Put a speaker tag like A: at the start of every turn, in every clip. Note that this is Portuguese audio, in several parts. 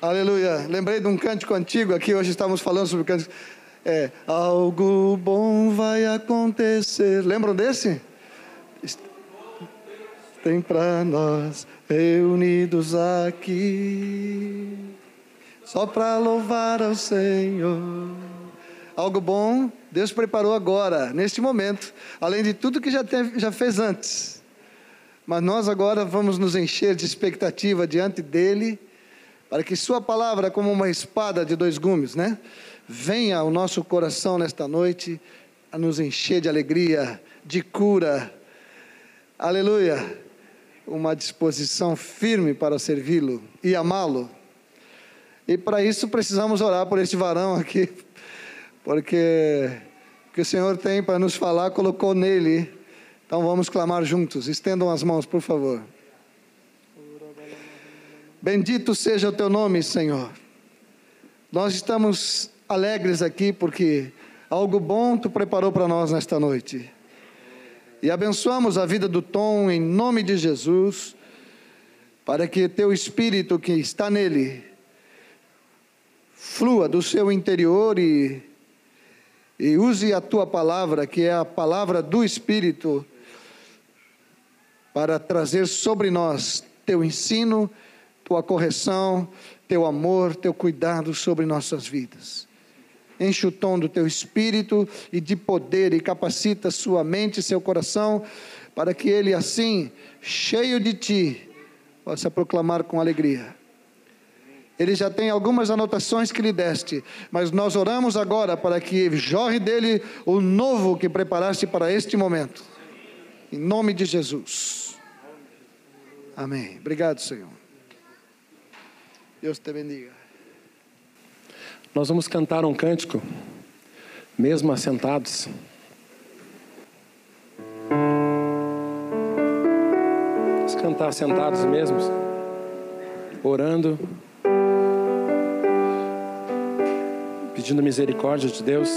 A: Aleluia. Lembrei de um cântico antigo aqui, hoje estávamos falando sobre cântico. É, algo bom vai acontecer. Lembram desse? Tem para nós reunidos aqui, só para louvar ao Senhor. Algo bom Deus preparou agora, neste momento, além de tudo que já, teve, já fez antes. Mas nós agora vamos nos encher de expectativa diante dele para que Sua palavra, como uma espada de dois gumes, né, venha ao nosso coração nesta noite a nos encher de alegria, de cura. Aleluia! Uma disposição firme para servi-lo e amá-lo. E para isso precisamos orar por este varão aqui, porque o que o Senhor tem para nos falar colocou nele. Então vamos clamar juntos. Estendam as mãos, por favor. Bendito seja o teu nome, Senhor. Nós estamos alegres aqui porque algo bom tu preparou para nós nesta noite. E abençoamos a vida do Tom em nome de Jesus, para que teu espírito que está nele flua do seu interior e, e use a tua palavra, que é a palavra do Espírito, para trazer sobre nós teu ensino tua correção, teu amor, teu cuidado sobre nossas vidas. Enche o tom do teu espírito e de poder e capacita sua mente e seu coração para que ele assim, cheio de ti, possa proclamar com alegria. Ele já tem algumas anotações que lhe deste, mas nós oramos agora para que jorre dele o novo que preparaste para este momento. Em nome de Jesus. Amém. Obrigado, Senhor. Deus te bendiga.
B: Nós vamos cantar um cântico, mesmo assentados. Vamos cantar sentados mesmos, orando, pedindo misericórdia de Deus.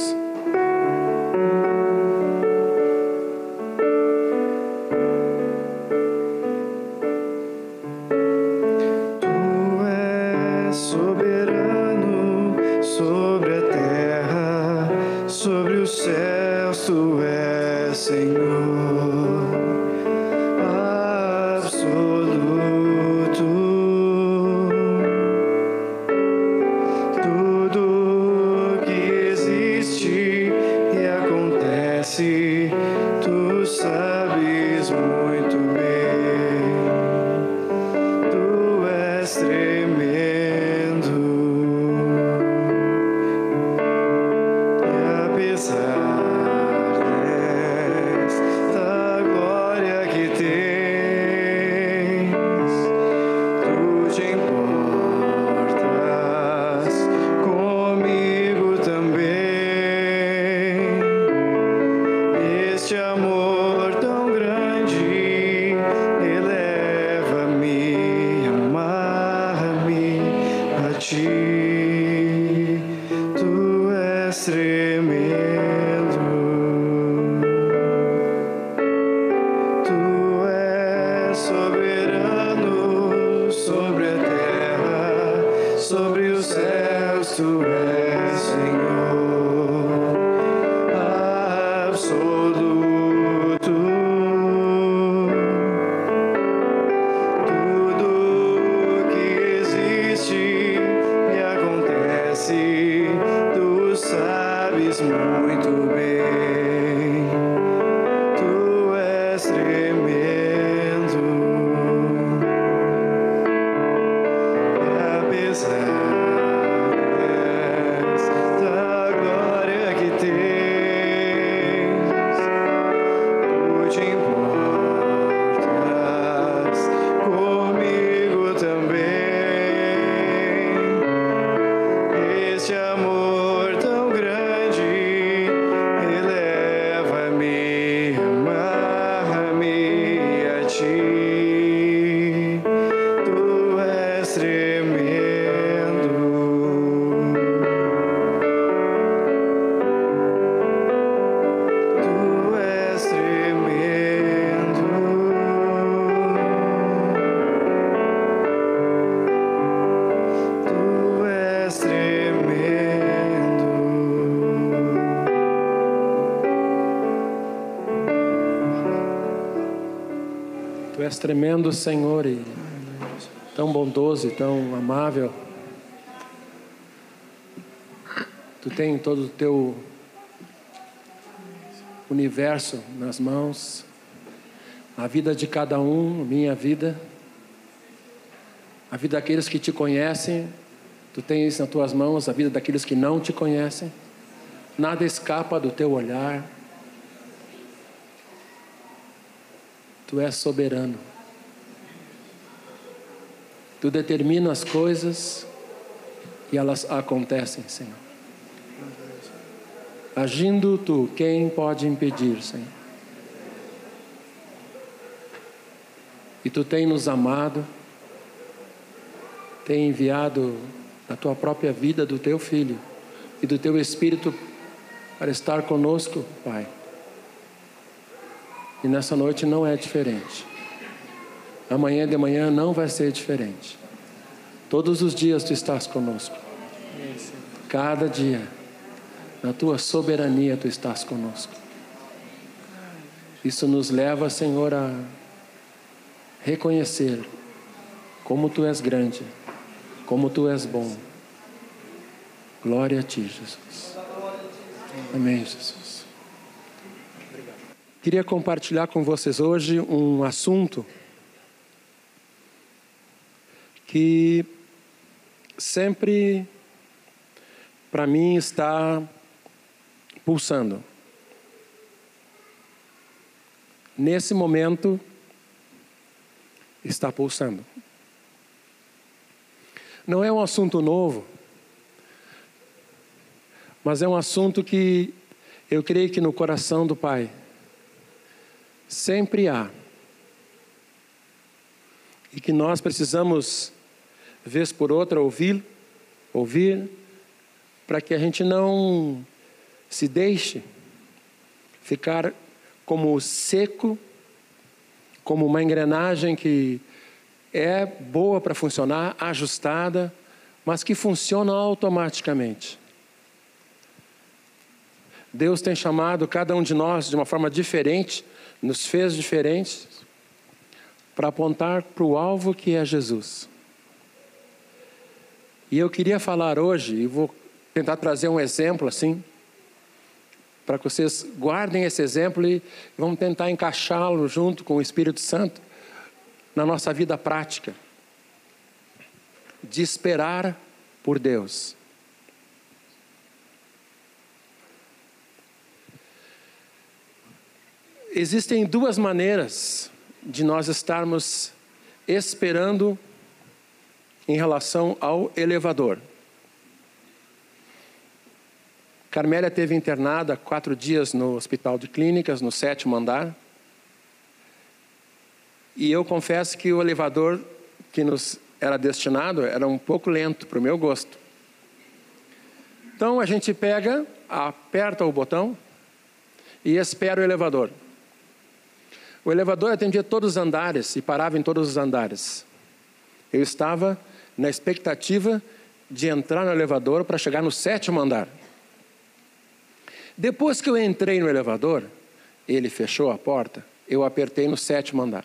C: És tremendo, Senhor, e tão bondoso e tão amável. Tu tens todo o teu universo nas mãos, a vida de cada um, minha vida, a vida daqueles que te conhecem, tu tens nas tuas mãos a vida daqueles que não te conhecem, nada escapa do teu olhar. Tu és soberano. Tu determina as coisas e elas acontecem, Senhor. Agindo tu, quem pode impedir, Senhor? E tu tem nos amado, tem enviado a tua própria vida do teu filho e do teu espírito para estar conosco, Pai. E nessa noite não é diferente. Amanhã de manhã não vai ser diferente. Todos os dias tu estás conosco. Cada dia, na tua soberania tu estás conosco. Isso nos leva, Senhor, a reconhecer como tu és grande, como tu és bom. Glória a ti, Jesus. Amém, Jesus. Queria compartilhar com vocês hoje um assunto que sempre para mim está pulsando. Nesse momento está pulsando. Não é um assunto novo, mas é um assunto que eu creio que no coração do Pai sempre há. E que nós precisamos, vez por outra, ouvir, ouvir, para que a gente não se deixe ficar como seco, como uma engrenagem que é boa para funcionar, ajustada, mas que funciona automaticamente. Deus tem chamado cada um de nós de uma forma diferente, nos fez diferentes, para apontar para o alvo que é Jesus. E eu queria falar hoje, e vou tentar trazer um exemplo assim, para que vocês guardem esse exemplo e vamos tentar encaixá-lo junto com o Espírito Santo na nossa vida prática. De esperar por Deus. Existem duas maneiras de nós estarmos esperando em relação ao elevador. Carmélia teve internada quatro dias no hospital de clínicas, no sétimo andar. E eu confesso que o elevador que nos era destinado era um pouco lento para o meu gosto. Então a gente pega, aperta o botão e espera o elevador. O elevador atendia todos os andares e parava em todos os andares. Eu estava na expectativa de entrar no elevador para chegar no sétimo andar. Depois que eu entrei no elevador, ele fechou a porta, eu apertei no sétimo andar.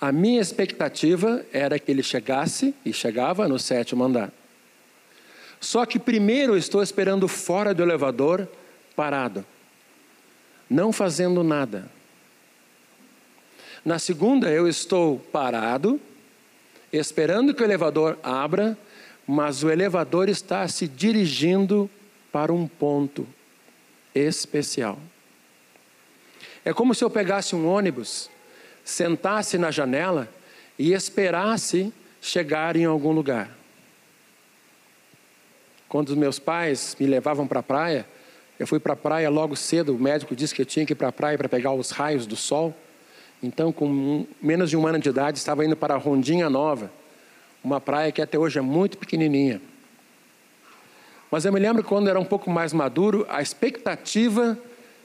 C: A minha expectativa era que ele chegasse e chegava no sétimo andar. Só que primeiro eu estou esperando fora do elevador, parado, não fazendo nada. Na segunda, eu estou parado, esperando que o elevador abra, mas o elevador está se dirigindo para um ponto especial. É como se eu pegasse um ônibus, sentasse na janela e esperasse chegar em algum lugar. Quando os meus pais me levavam para a praia, eu fui para a praia logo cedo, o médico disse que eu tinha que ir para a praia para pegar os raios do sol. Então, com menos de um ano de idade, estava indo para a Rondinha Nova, uma praia que até hoje é muito pequenininha. Mas eu me lembro quando era um pouco mais maduro, a expectativa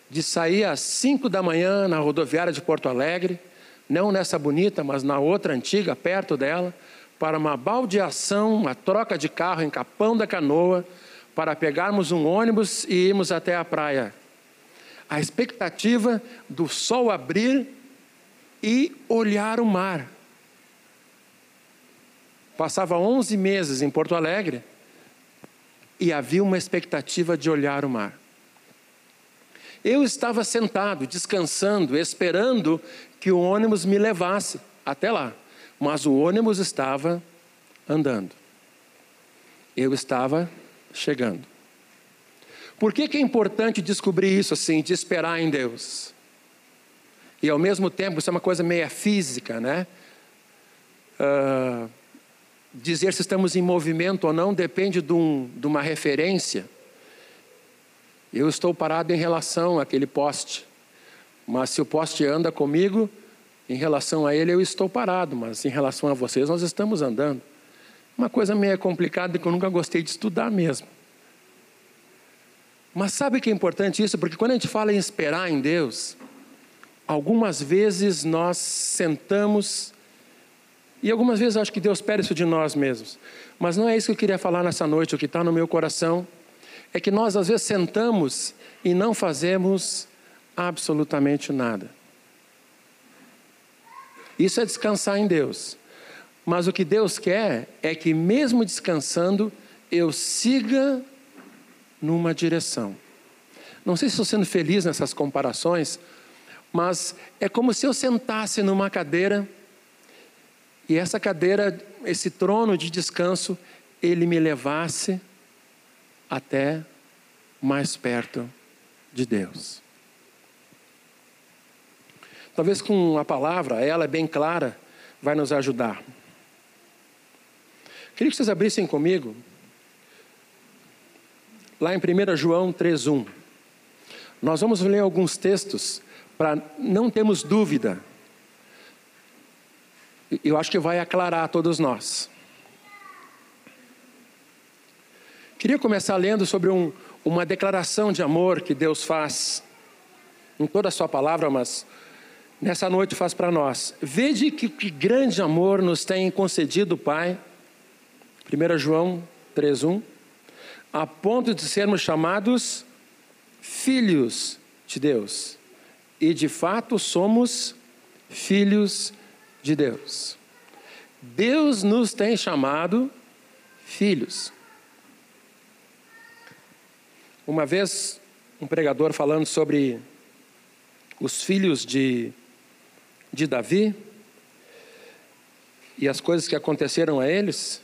C: de sair às 5 da manhã na rodoviária de Porto Alegre, não nessa bonita, mas na outra antiga, perto dela, para uma baldeação, uma troca de carro em Capão da Canoa, para pegarmos um ônibus e irmos até a praia. A expectativa do sol abrir e olhar o mar. Passava 11 meses em Porto Alegre e havia uma expectativa de olhar o mar. Eu estava sentado, descansando, esperando que o ônibus me levasse até lá, mas o ônibus estava andando. Eu estava chegando. Por que, que é importante descobrir isso assim, de esperar em Deus? E ao mesmo tempo, isso é uma coisa meia física, né? Uh, dizer se estamos em movimento ou não depende de, um, de uma referência. Eu estou parado em relação àquele poste, mas se o poste anda comigo, em relação a ele eu estou parado, mas em relação a vocês nós estamos andando. Uma coisa meio complicada que eu nunca gostei de estudar mesmo. Mas sabe que é importante isso? Porque quando a gente fala em esperar em Deus, algumas vezes nós sentamos e algumas vezes acho que Deus pede isso de nós mesmos. Mas não é isso que eu queria falar nessa noite. O que está no meu coração é que nós às vezes sentamos e não fazemos absolutamente nada. Isso é descansar em Deus. Mas o que Deus quer é que, mesmo descansando, eu siga numa direção. Não sei se estou sendo feliz nessas comparações, mas é como se eu sentasse numa cadeira e essa cadeira, esse trono de descanso, ele me levasse até mais perto de Deus. Talvez com a palavra, ela é bem clara, vai nos ajudar. Queria que vocês abrissem comigo, lá em 1 João 3,1. Nós vamos ler alguns textos para não termos dúvida eu acho que vai aclarar a todos nós. Queria começar lendo sobre um, uma declaração de amor que Deus faz em toda a sua palavra, mas nessa noite faz para nós. Vede que, que grande amor nos tem concedido o Pai, 1 João 3,1, a ponto de sermos chamados filhos de Deus. E de fato somos filhos de de Deus. Deus nos tem chamado filhos. Uma vez, um pregador falando sobre os filhos de, de Davi e as coisas que aconteceram a eles,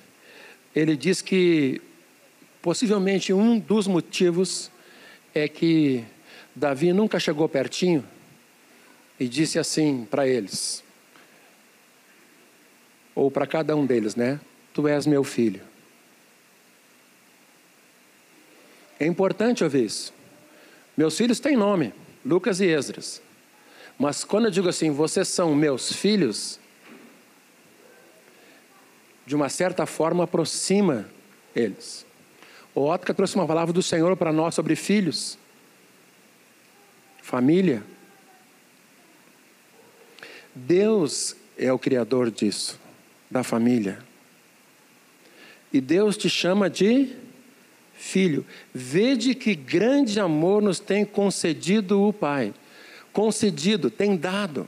C: ele diz que possivelmente um dos motivos é que Davi nunca chegou pertinho e disse assim para eles: ou para cada um deles, né? Tu és meu filho. É importante ouvir isso. Meus filhos têm nome, Lucas e Esdras. Mas quando eu digo assim, vocês são meus filhos, de uma certa forma aproxima eles. O Ótica trouxe uma palavra do Senhor para nós sobre filhos, família. Deus é o Criador disso da família. E Deus te chama de filho. Vede que grande amor nos tem concedido o Pai. Concedido, tem dado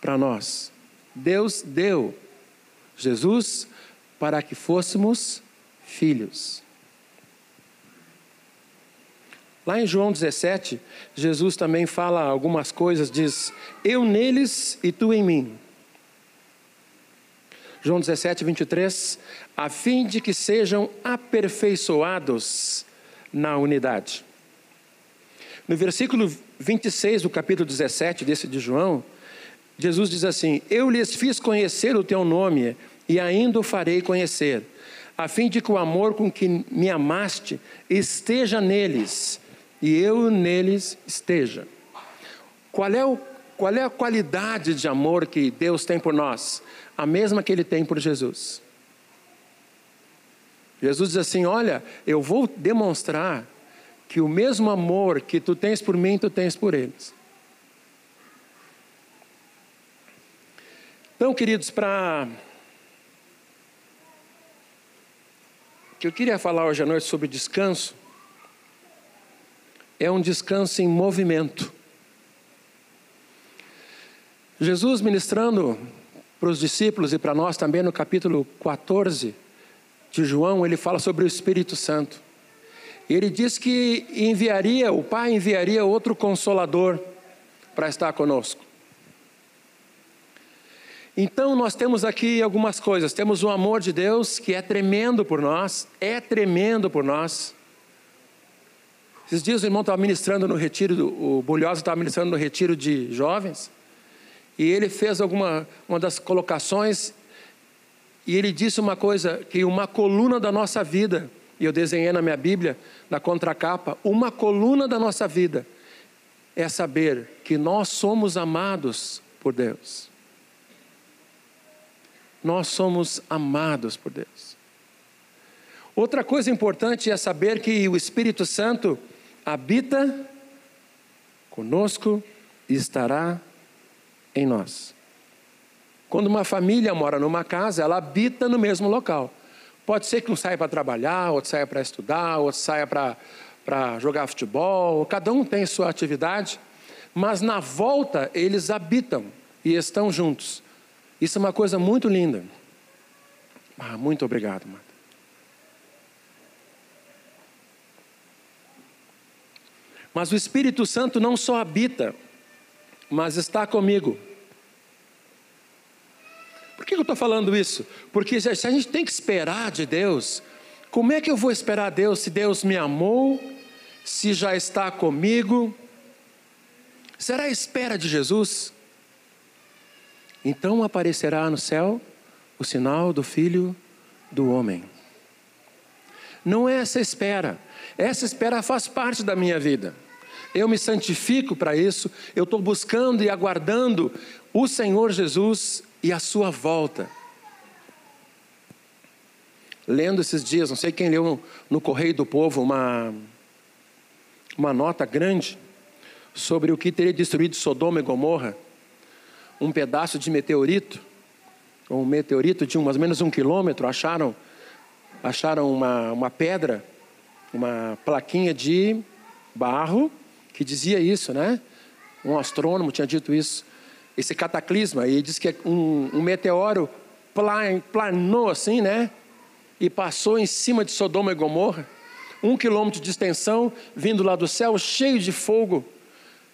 C: para nós. Deus deu Jesus para que fôssemos filhos. Lá em João 17, Jesus também fala algumas coisas, diz: Eu neles e tu em mim. João 17, 23, a fim de que sejam aperfeiçoados na unidade. No versículo 26 do capítulo 17 desse de João, Jesus diz assim: Eu lhes fiz conhecer o teu nome e ainda o farei conhecer, a fim de que o amor com que me amaste esteja neles e eu neles esteja. Qual é, o, qual é a qualidade de amor que Deus tem por nós? a mesma que ele tem por Jesus. Jesus diz assim: Olha, eu vou demonstrar que o mesmo amor que tu tens por mim, tu tens por eles. Então, queridos, para. que eu queria falar hoje à noite sobre descanso, é um descanso em movimento. Jesus ministrando para os discípulos e para nós também no capítulo 14 de João, ele fala sobre o Espírito Santo. Ele diz que enviaria, o Pai enviaria outro consolador para estar conosco. Então nós temos aqui algumas coisas. Temos o amor de Deus que é tremendo por nós, é tremendo por nós. Esses dias o irmão estava ministrando no retiro, o Bulhosa estava ministrando no retiro de jovens, e ele fez alguma uma das colocações, e ele disse uma coisa, que uma coluna da nossa vida, e eu desenhei na minha Bíblia, na contracapa, uma coluna da nossa vida é saber que nós somos amados por Deus nós somos amados por Deus. Outra coisa importante é saber que o Espírito Santo habita conosco e estará em nós. Quando uma família mora numa casa, ela habita no mesmo local. Pode ser que um saia para trabalhar, outro saia para estudar, outro saia para, para jogar futebol, cada um tem sua atividade, mas na volta eles habitam e estão juntos. Isso é uma coisa muito linda. Ah, muito obrigado, Marta. Mas o Espírito Santo não só habita, mas está comigo. Por que eu estou falando isso? Porque se a gente tem que esperar de Deus, como é que eu vou esperar Deus se Deus me amou, se já está comigo? Será a espera de Jesus? Então aparecerá no céu o sinal do Filho do Homem. Não é essa espera, essa espera faz parte da minha vida. Eu me santifico para isso, eu estou buscando e aguardando o Senhor Jesus e a sua volta. Lendo esses dias, não sei quem leu no, Correio do Povo uma, uma nota grande sobre o que teria destruído Sodoma e Gomorra um pedaço de meteorito, um meteorito de um, mais ou menos um quilômetro, acharam, acharam uma, uma pedra, uma plaquinha de barro que dizia isso, né? Um astrônomo tinha dito isso. Esse cataclisma, e diz que um, um meteoro plan, planou assim, né? E passou em cima de Sodoma e Gomorra, um quilômetro de extensão, vindo lá do céu, cheio de fogo,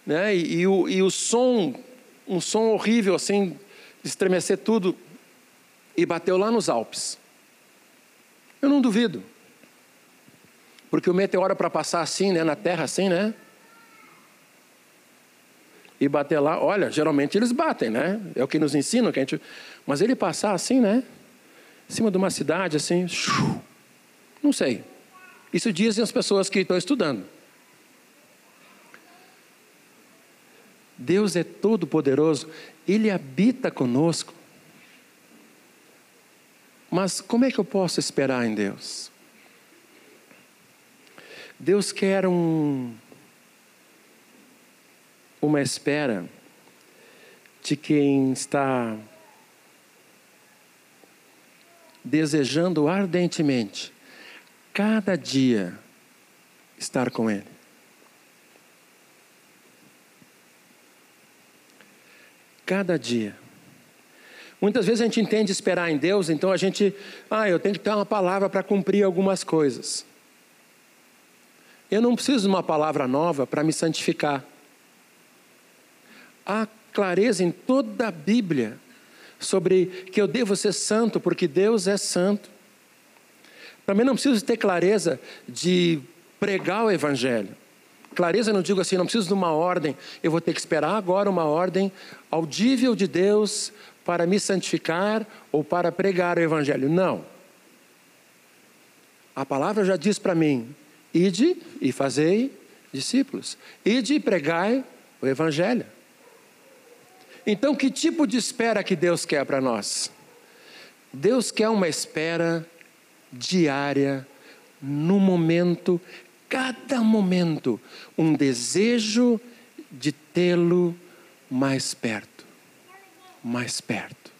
C: né? E, e, o, e o som um som horrível assim, de estremecer tudo, e bateu lá nos Alpes. Eu não duvido. Porque o meteoro para passar assim, né, na Terra assim, né? E bater lá, olha, geralmente eles batem, né? É o que nos ensinam, que a gente... mas ele passar assim, né? Em cima de uma cidade assim, não sei. Isso dizem as pessoas que estão estudando. Deus é todo poderoso, Ele habita conosco. Mas como é que eu posso esperar em Deus? Deus quer um, uma espera de quem está desejando ardentemente, cada dia, estar com Ele. Cada dia. Muitas vezes a gente entende esperar em Deus, então a gente, ah, eu tenho que ter uma palavra para cumprir algumas coisas. Eu não preciso de uma palavra nova para me santificar. Há clareza em toda a Bíblia sobre que eu devo ser santo porque Deus é santo. Também não preciso ter clareza de pregar o Evangelho. Clareza não digo assim, não preciso de uma ordem, eu vou ter que esperar agora uma ordem audível de Deus para me santificar ou para pregar o Evangelho. Não. A palavra já diz para mim: ide e fazei discípulos, ide e pregai o Evangelho. Então, que tipo de espera que Deus quer para nós? Deus quer uma espera diária, no momento cada momento um desejo de tê-lo mais perto, mais perto.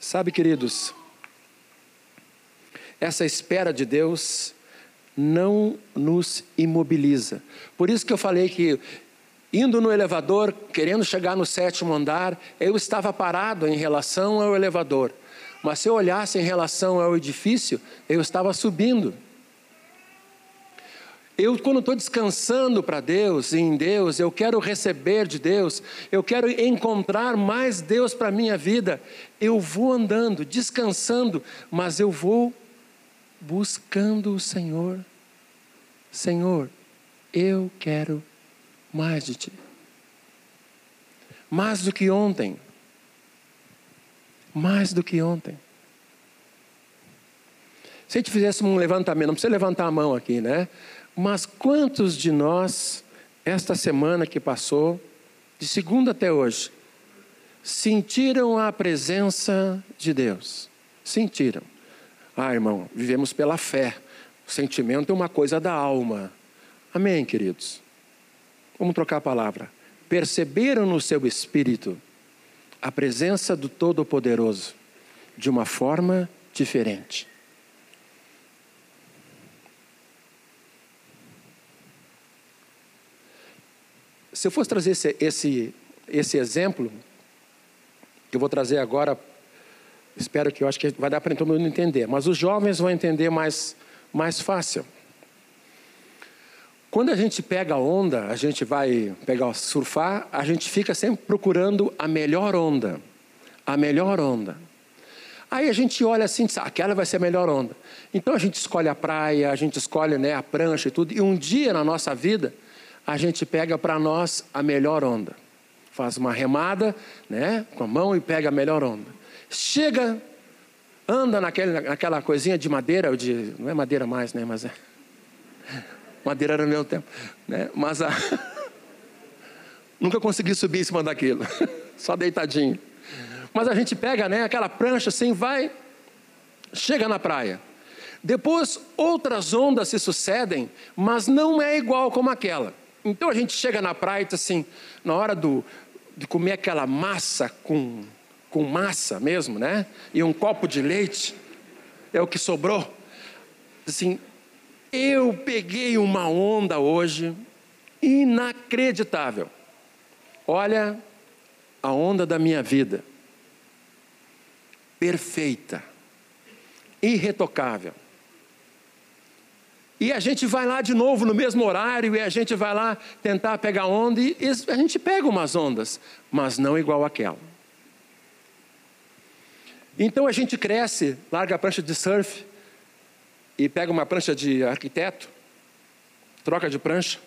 C: Sabe, queridos, essa espera de Deus não nos imobiliza. Por isso que eu falei que, indo no elevador, querendo chegar no sétimo andar, eu estava parado em relação ao elevador. Mas se eu olhasse em relação ao edifício, eu estava subindo. Eu, quando estou descansando para Deus, em Deus, eu quero receber de Deus, eu quero encontrar mais Deus para a minha vida, eu vou andando, descansando, mas eu vou buscando o Senhor. Senhor, eu quero mais de Ti. Mais do que ontem. Mais do que ontem. Se a gente fizesse um levantamento, não precisa levantar a mão aqui, né? Mas quantos de nós, esta semana que passou, de segunda até hoje, sentiram a presença de Deus? Sentiram. Ah, irmão, vivemos pela fé. O sentimento é uma coisa da alma. Amém, queridos? Vamos trocar a palavra. Perceberam no seu espírito a presença do Todo-Poderoso de uma forma diferente. Se eu fosse trazer esse, esse, esse exemplo, que eu vou trazer agora Espero que eu acho que vai dar para todo mundo entender. Mas os jovens vão entender mais, mais fácil. Quando a gente pega a onda, a gente vai pegar surfar, a gente fica sempre procurando a melhor onda. A melhor onda. Aí a gente olha assim, diz, ah, aquela vai ser a melhor onda. Então a gente escolhe a praia, a gente escolhe né, a prancha e tudo. E um dia na nossa vida, a gente pega para nós a melhor onda. Faz uma remada né, com a mão e pega a melhor onda. Chega, anda naquele, naquela coisinha de madeira, de, não é madeira mais, né? Mas é. Madeira era meu tempo. Né? Mas a, nunca consegui subir em cima daquilo, só deitadinho. Mas a gente pega né, aquela prancha assim, vai, chega na praia. Depois outras ondas se sucedem, mas não é igual como aquela. Então a gente chega na praia e diz assim, na hora do, de comer aquela massa com com massa mesmo, né? E um copo de leite, é o que sobrou. Assim, eu peguei uma onda hoje inacreditável. Olha a onda da minha vida. Perfeita, irretocável. E a gente vai lá de novo no mesmo horário e a gente vai lá tentar pegar onda e a gente pega umas ondas, mas não igual aquela. Então a gente cresce, larga a prancha de surf e pega uma prancha de arquiteto, troca de prancha,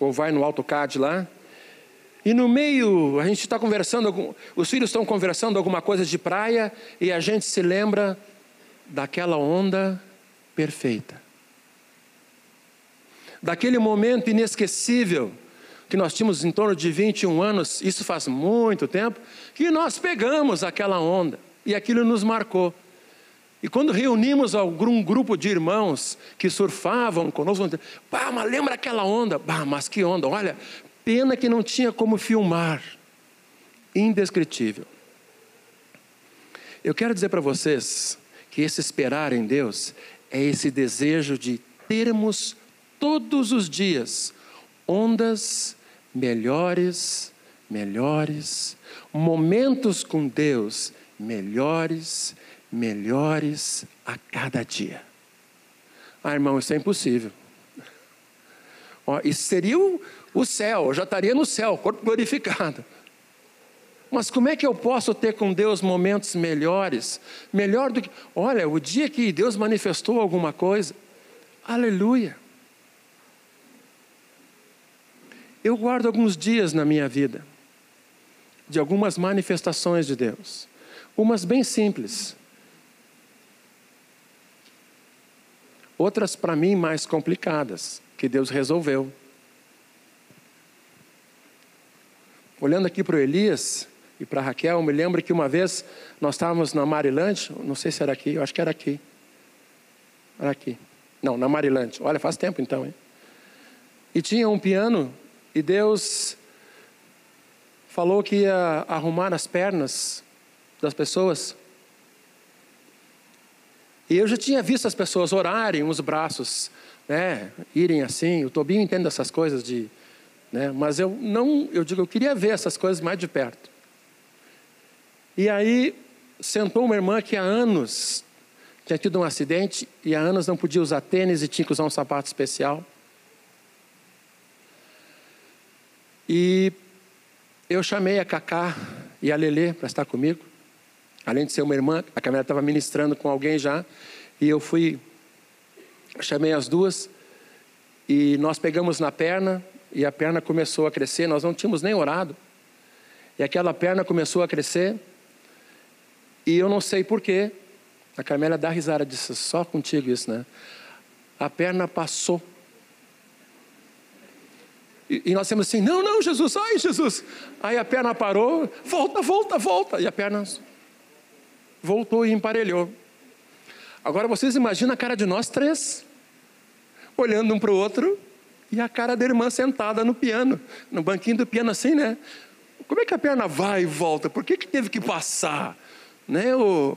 C: ou vai no AutoCAD lá, e no meio a gente está conversando, os filhos estão conversando alguma coisa de praia e a gente se lembra daquela onda perfeita, daquele momento inesquecível que nós tínhamos em torno de 21 anos, isso faz muito tempo, que nós pegamos aquela onda e aquilo nos marcou. E quando reunimos algum grupo de irmãos que surfavam conosco, bah, mas lembra aquela onda? Bah, mas que onda, olha, pena que não tinha como filmar. Indescritível. Eu quero dizer para vocês que esse esperar em Deus é esse desejo de termos todos os dias ondas melhores, melhores, momentos com Deus melhores, melhores a cada dia. Ah, irmão, isso é impossível. Isso seria o, o céu, eu já estaria no céu, corpo glorificado. Mas como é que eu posso ter com Deus momentos melhores? Melhor do que. Olha, o dia que Deus manifestou alguma coisa, aleluia. Eu guardo alguns dias na minha vida de algumas manifestações de Deus, umas bem simples, outras para mim mais complicadas, que Deus resolveu. Olhando aqui para o Elias e para Raquel, me lembro que uma vez nós estávamos na Marilante, não sei se era aqui, eu acho que era aqui. Era aqui. Não, na Marilante. Olha, faz tempo então, hein? E tinha um piano e Deus falou que ia arrumar as pernas das pessoas. E eu já tinha visto as pessoas orarem, uns braços, né, irem assim. O Tobinho entende essas coisas de, né, mas eu não, eu digo, eu queria ver essas coisas mais de perto. E aí sentou uma irmã que há anos tinha tido um acidente e há anos não podia usar tênis e tinha que usar um sapato especial. E eu chamei a Cacá e a Lelê para estar comigo. Além de ser uma irmã, a Camila estava ministrando com alguém já. E eu fui, chamei as duas e nós pegamos na perna e a perna começou a crescer. Nós não tínhamos nem orado. E aquela perna começou a crescer. E eu não sei porquê. A Carmélia dá risada, disse, só contigo isso, né? A perna passou. E, nós temos assim, não, não, Jesus, ai, Jesus. Aí a perna parou, volta, volta, volta. E a perna voltou e emparelhou. Agora vocês imaginam a cara de nós três, olhando um para o outro, e a cara da irmã sentada no piano, no banquinho do piano assim, né? Como é que a perna vai e volta? Por que, que teve que passar? Né? O...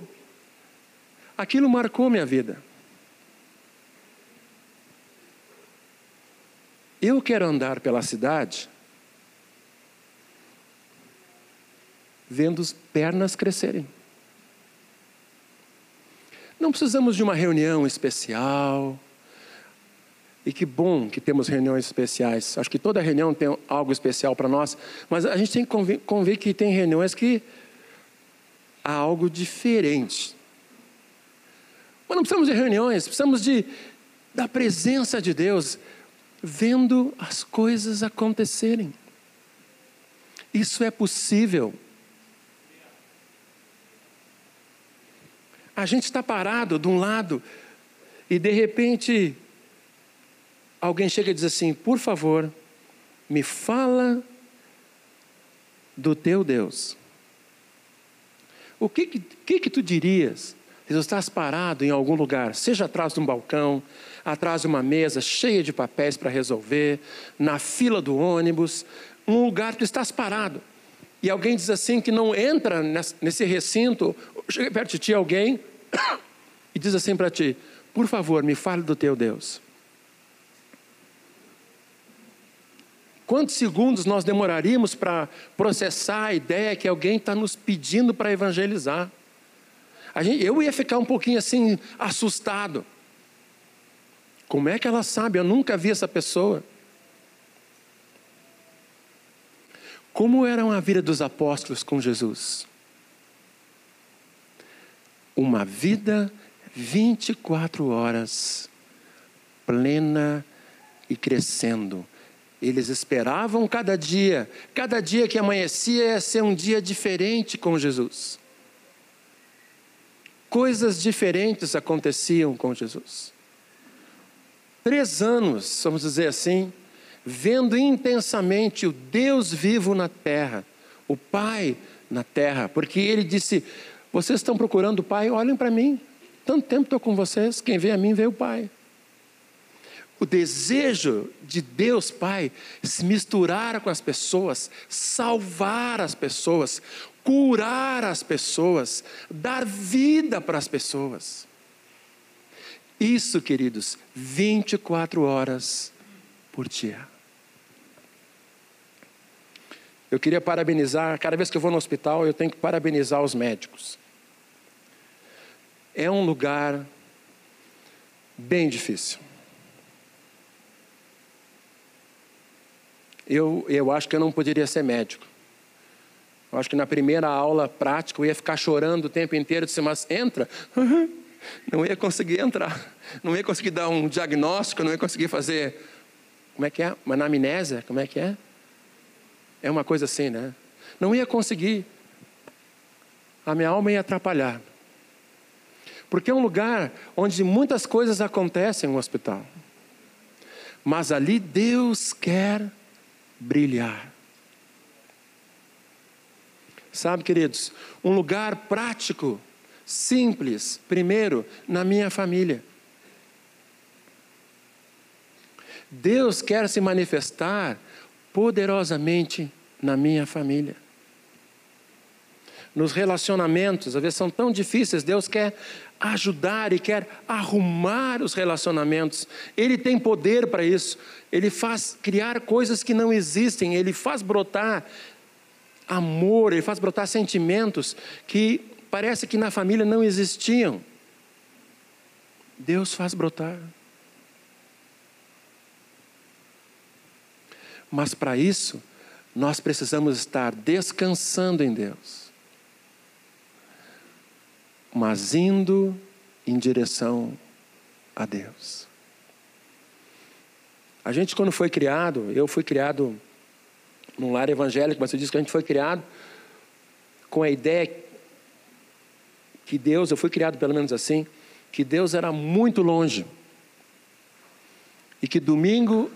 C: Aquilo marcou minha vida. Eu quero andar pela cidade vendo as pernas crescerem. Não precisamos de uma reunião especial. E que bom que temos reuniões especiais. Acho que toda reunião tem algo especial para nós, mas a gente tem que convir, convir que tem reuniões que há algo diferente. Mas não precisamos de reuniões, precisamos de, da presença de Deus, vendo as coisas acontecerem. Isso é possível. A gente está parado de um lado e de repente alguém chega e diz assim: por favor, me fala do teu Deus. O que que, que, tu dirias se tu estás parado em algum lugar, seja atrás de um balcão, atrás de uma mesa cheia de papéis para resolver, na fila do ônibus, um lugar que tu estás parado. E alguém diz assim que não entra nesse recinto, chega perto de ti alguém e diz assim para ti: por favor, me fale do teu Deus. Quantos segundos nós demoraríamos para processar a ideia que alguém está nos pedindo para evangelizar? Gente, eu ia ficar um pouquinho assim, assustado. Como é que ela sabe? Eu nunca vi essa pessoa. Como era a vida dos apóstolos com Jesus? Uma vida 24 horas, plena e crescendo. Eles esperavam cada dia, cada dia que amanhecia ia ser um dia diferente com Jesus. Coisas diferentes aconteciam com Jesus. Três anos, vamos dizer assim, vendo intensamente o Deus vivo na terra, o Pai na terra, porque ele disse: vocês estão procurando o Pai? Olhem para mim. Tanto tempo estou com vocês. Quem vê a mim vê o Pai. O desejo de Deus Pai se misturar com as pessoas, salvar as pessoas, curar as pessoas, dar vida para as pessoas. Isso, queridos, 24 horas por dia. Eu queria parabenizar, cada vez que eu vou no hospital, eu tenho que parabenizar os médicos é um lugar bem difícil. Eu, eu acho que eu não poderia ser médico. Eu acho que na primeira aula prática eu ia ficar chorando o tempo inteiro, disse, mas entra. Não ia conseguir entrar. Não ia conseguir dar um diagnóstico, não ia conseguir fazer. Como é que é? Uma anamnésia? Como é que é? É uma coisa assim, né? Não ia conseguir. A minha alma ia atrapalhar. Porque é um lugar onde muitas coisas acontecem no hospital. Mas ali Deus quer brilhar. Sabe, queridos, um lugar prático, simples, primeiro, na minha família. Deus quer se manifestar poderosamente na minha família. nos relacionamentos, às vezes são tão difíceis, Deus quer ajudar e quer arrumar os relacionamentos. Ele tem poder para isso. Ele faz criar coisas que não existem, ele faz brotar amor, ele faz brotar sentimentos que parece que na família não existiam. Deus faz brotar. Mas para isso, nós precisamos estar descansando em Deus, mas indo em direção a Deus. A gente, quando foi criado, eu fui criado num lar evangélico, mas eu disse que a gente foi criado com a ideia que Deus, eu fui criado pelo menos assim, que Deus era muito longe. E que domingo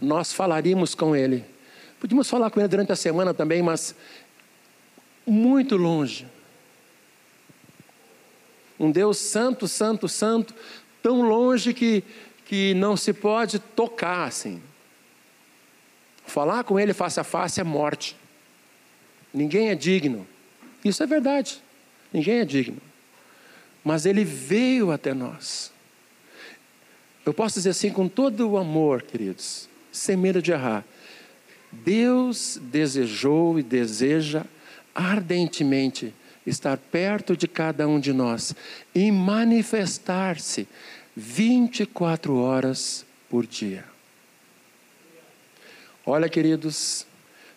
C: nós falaríamos com Ele. Podíamos falar com Ele durante a semana também, mas muito longe. Um Deus santo, santo, santo, tão longe que, que não se pode tocar assim. Falar com Ele face a face é morte. Ninguém é digno. Isso é verdade. Ninguém é digno. Mas Ele veio até nós. Eu posso dizer assim com todo o amor, queridos, sem medo de errar. Deus desejou e deseja ardentemente estar perto de cada um de nós e manifestar-se 24 horas por dia. Olha, queridos,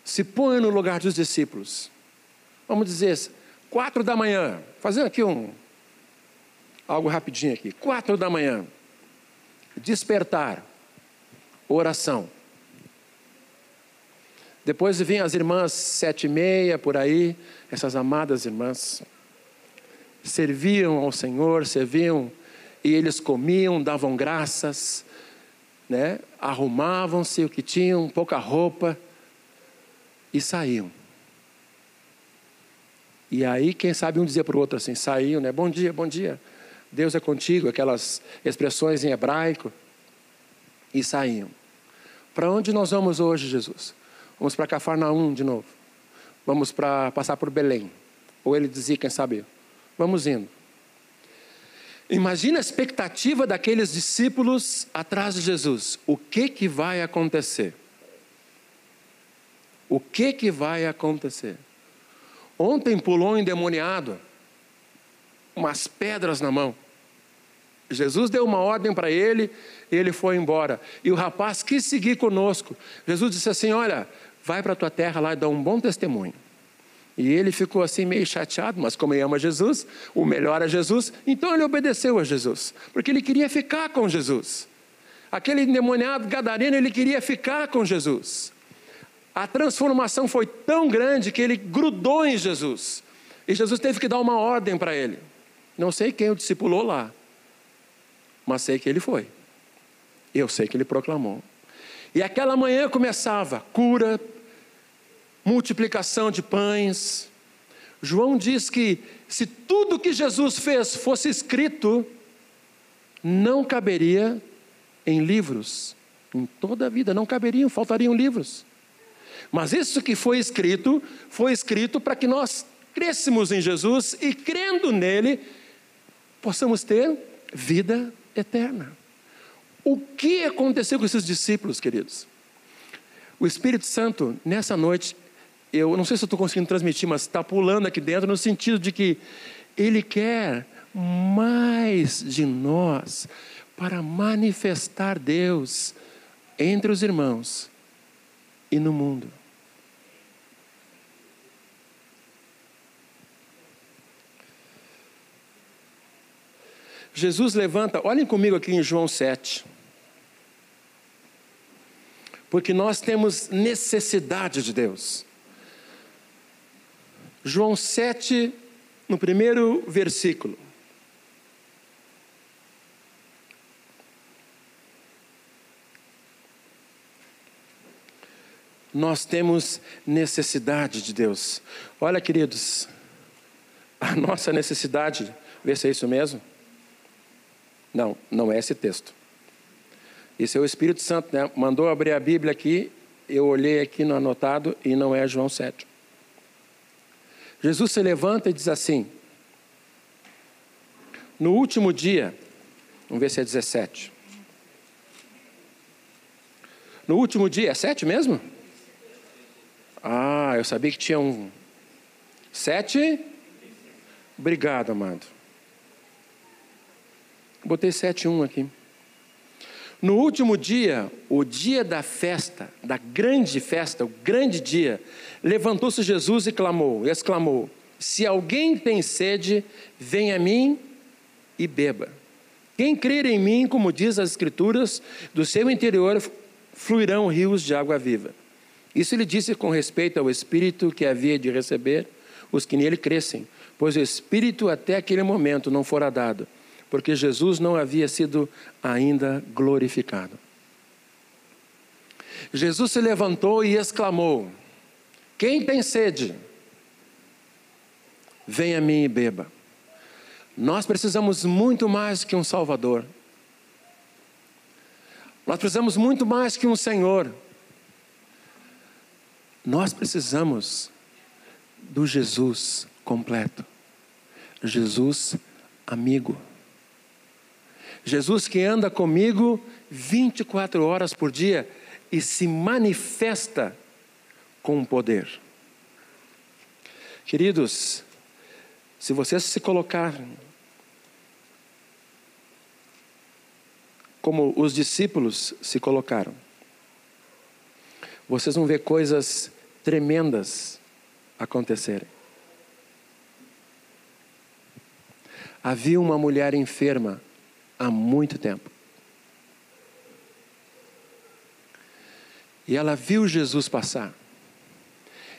C: se põe no lugar dos discípulos. Vamos dizer, quatro da manhã, fazendo aqui um algo rapidinho aqui. Quatro da manhã, despertar, oração. Depois vinham as irmãs sete e meia por aí, essas amadas irmãs, serviam ao Senhor, serviam e eles comiam, davam graças, né? arrumavam-se o que tinham, pouca roupa e saíam. E aí, quem sabe um dizia para o outro assim: saíam, né? Bom dia, bom dia. Deus é contigo, aquelas expressões em hebraico. E saíam. Para onde nós vamos hoje, Jesus? Vamos para Cafarnaum de novo. Vamos para passar por Belém. Ou ele dizia, quem sabe, vamos indo. Imagina a expectativa daqueles discípulos atrás de Jesus. O que que vai acontecer? O que que vai acontecer? Ontem pulou um endemoniado, umas pedras na mão. Jesus deu uma ordem para ele e ele foi embora. E o rapaz quis seguir conosco. Jesus disse assim: Olha, vai para a tua terra lá e dá um bom testemunho. E ele ficou assim meio chateado, mas como ele ama Jesus, o melhor é Jesus, então ele obedeceu a Jesus, porque ele queria ficar com Jesus. Aquele endemoniado gadareno, ele queria ficar com Jesus. A transformação foi tão grande que ele grudou em Jesus. E Jesus teve que dar uma ordem para ele. Não sei quem o discipulou lá, mas sei que ele foi. Eu sei que ele proclamou. E aquela manhã começava cura, multiplicação de pães. João diz que se tudo que Jesus fez fosse escrito, não caberia em livros. Em toda a vida não caberiam, faltariam livros. Mas isso que foi escrito, foi escrito para que nós crescemos em Jesus e crendo nele, possamos ter vida eterna. O que aconteceu com esses discípulos, queridos? O Espírito Santo, nessa noite, eu não sei se estou conseguindo transmitir, mas está pulando aqui dentro no sentido de que Ele quer mais de nós para manifestar Deus entre os irmãos e no mundo. Jesus levanta, olhem comigo aqui em João 7. Porque nós temos necessidade de Deus. João 7, no primeiro versículo. Nós temos necessidade de Deus. Olha, queridos, a nossa necessidade, vê se é isso mesmo. Não, não é esse texto. Isso é o Espírito Santo, né? Mandou abrir a Bíblia aqui, eu olhei aqui no anotado e não é João 7. Jesus se levanta e diz assim: No último dia, vamos ver se é 17. No último dia, é 7 mesmo? Ah, eu sabia que tinha um. 7? Obrigado, amado. Botei 7,1 aqui. No último dia, o dia da festa, da grande festa, o grande dia, levantou-se Jesus e clamou, exclamou: Se alguém tem sede, venha a mim e beba. Quem crer em mim, como diz as Escrituras, do seu interior fluirão rios de água viva. Isso ele disse com respeito ao Espírito que havia de receber os que nele crescem, pois o Espírito até aquele momento não fora dado porque Jesus não havia sido ainda glorificado. Jesus se levantou e exclamou: Quem tem sede, venha a mim e beba. Nós precisamos muito mais que um Salvador. Nós precisamos muito mais que um Senhor. Nós precisamos do Jesus completo. Jesus amigo. Jesus que anda comigo 24 horas por dia e se manifesta com poder. Queridos, se vocês se colocar como os discípulos se colocaram, vocês vão ver coisas tremendas acontecerem. Havia uma mulher enferma há muito tempo. E ela viu Jesus passar.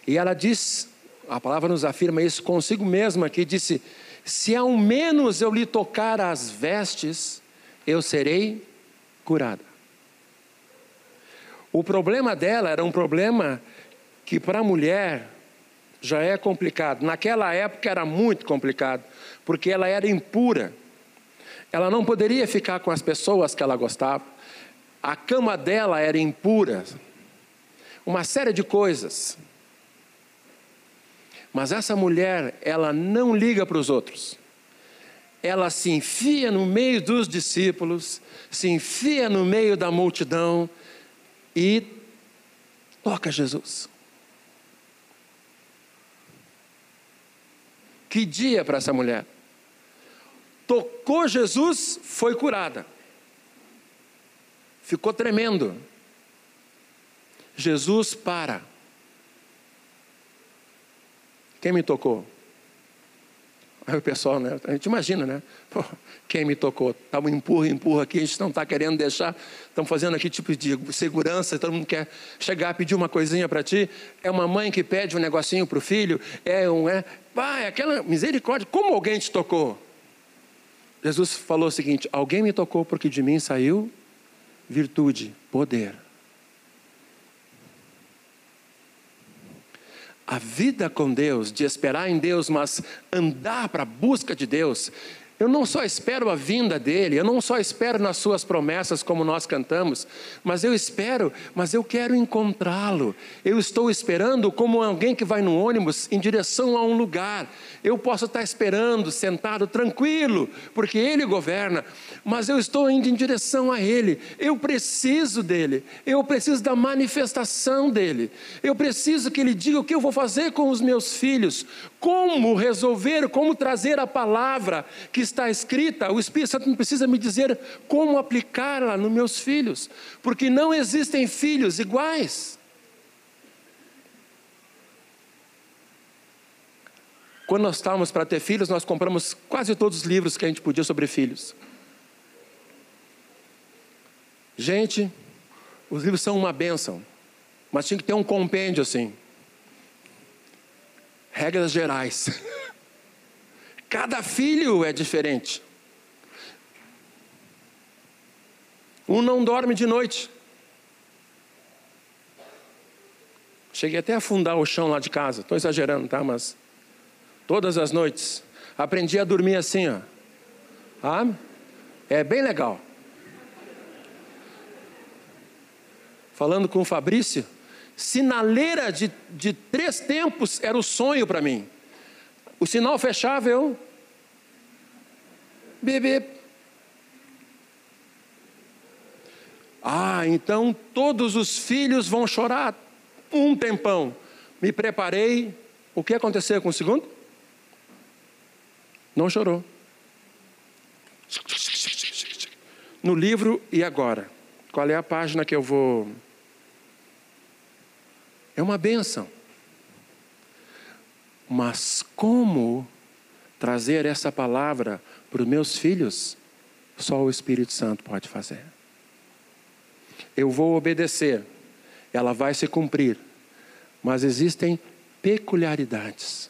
C: E ela diz, a palavra nos afirma isso consigo mesma aqui, disse: Se ao menos eu lhe tocar as vestes, eu serei curada. O problema dela era um problema que para a mulher já é complicado. Naquela época era muito complicado, porque ela era impura. Ela não poderia ficar com as pessoas que ela gostava. A cama dela era impura. Uma série de coisas. Mas essa mulher, ela não liga para os outros. Ela se enfia no meio dos discípulos, se enfia no meio da multidão e toca Jesus. Que dia para essa mulher! Tocou Jesus, foi curada. Ficou tremendo. Jesus para. Quem me tocou? Aí o pessoal, né? A gente imagina, né? Pô, quem me tocou? Tá um empurra, empurra aqui, a gente não está querendo deixar. Estamos fazendo aqui tipo de segurança, todo mundo quer chegar, pedir uma coisinha para ti. É uma mãe que pede um negocinho para o filho. É um. É, pai, aquela misericórdia. Como alguém te tocou? Jesus falou o seguinte: Alguém me tocou porque de mim saiu virtude, poder. A vida com Deus, de esperar em Deus, mas andar para a busca de Deus, eu não só espero a vinda dele, eu não só espero nas suas promessas, como nós cantamos, mas eu espero, mas eu quero encontrá-lo. Eu estou esperando como alguém que vai no ônibus em direção a um lugar. Eu posso estar esperando, sentado, tranquilo, porque ele governa, mas eu estou indo em direção a ele. Eu preciso dele, eu preciso da manifestação dele. Eu preciso que ele diga o que eu vou fazer com os meus filhos, como resolver, como trazer a palavra que está escrita, o Espírito Santo precisa me dizer como aplicá-la nos meus filhos, porque não existem filhos iguais. Quando nós estávamos para ter filhos, nós compramos quase todos os livros que a gente podia sobre filhos. Gente, os livros são uma bênção, mas tinha que ter um compêndio assim. Regras gerais. Cada filho é diferente. Um não dorme de noite. Cheguei até a afundar o chão lá de casa. Estou exagerando, tá? Mas todas as noites aprendi a dormir assim, ó. Ah, é bem legal. Falando com o Fabrício, sinaleira de, de três tempos era o sonho para mim. O sinal fechava, eu. Bebê. Ah, então todos os filhos vão chorar um tempão. Me preparei. O que aconteceu com o segundo? Não chorou. No livro e agora? Qual é a página que eu vou. É uma benção. Mas como trazer essa palavra para os meus filhos? Só o Espírito Santo pode fazer. Eu vou obedecer, ela vai se cumprir, mas existem peculiaridades.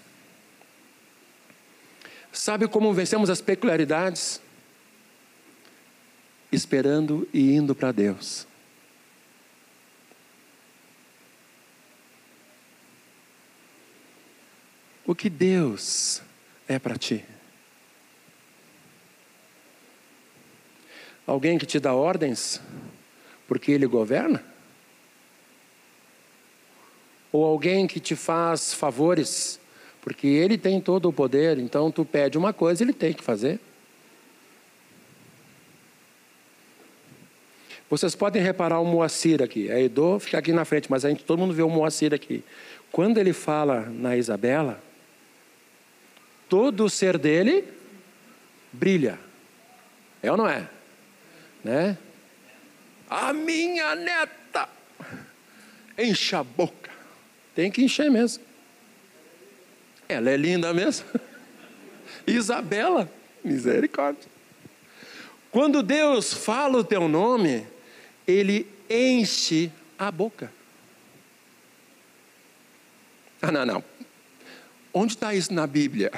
C: Sabe como vencemos as peculiaridades? Esperando e indo para Deus. O que Deus é para ti? Alguém que te dá ordens porque Ele governa? Ou alguém que te faz favores porque Ele tem todo o poder, então tu pede uma coisa, Ele tem que fazer? Vocês podem reparar o Moacir aqui. A Edo fica aqui na frente, mas a gente, todo mundo vê o Moacir aqui. Quando ele fala na Isabela, todo o ser dele brilha. É ou não é? Né? A minha neta enche a boca. Tem que encher mesmo. Ela é linda mesmo. Isabela, misericórdia. Quando Deus fala o teu nome, ele enche a boca. Ah, não, não. Onde está isso na Bíblia?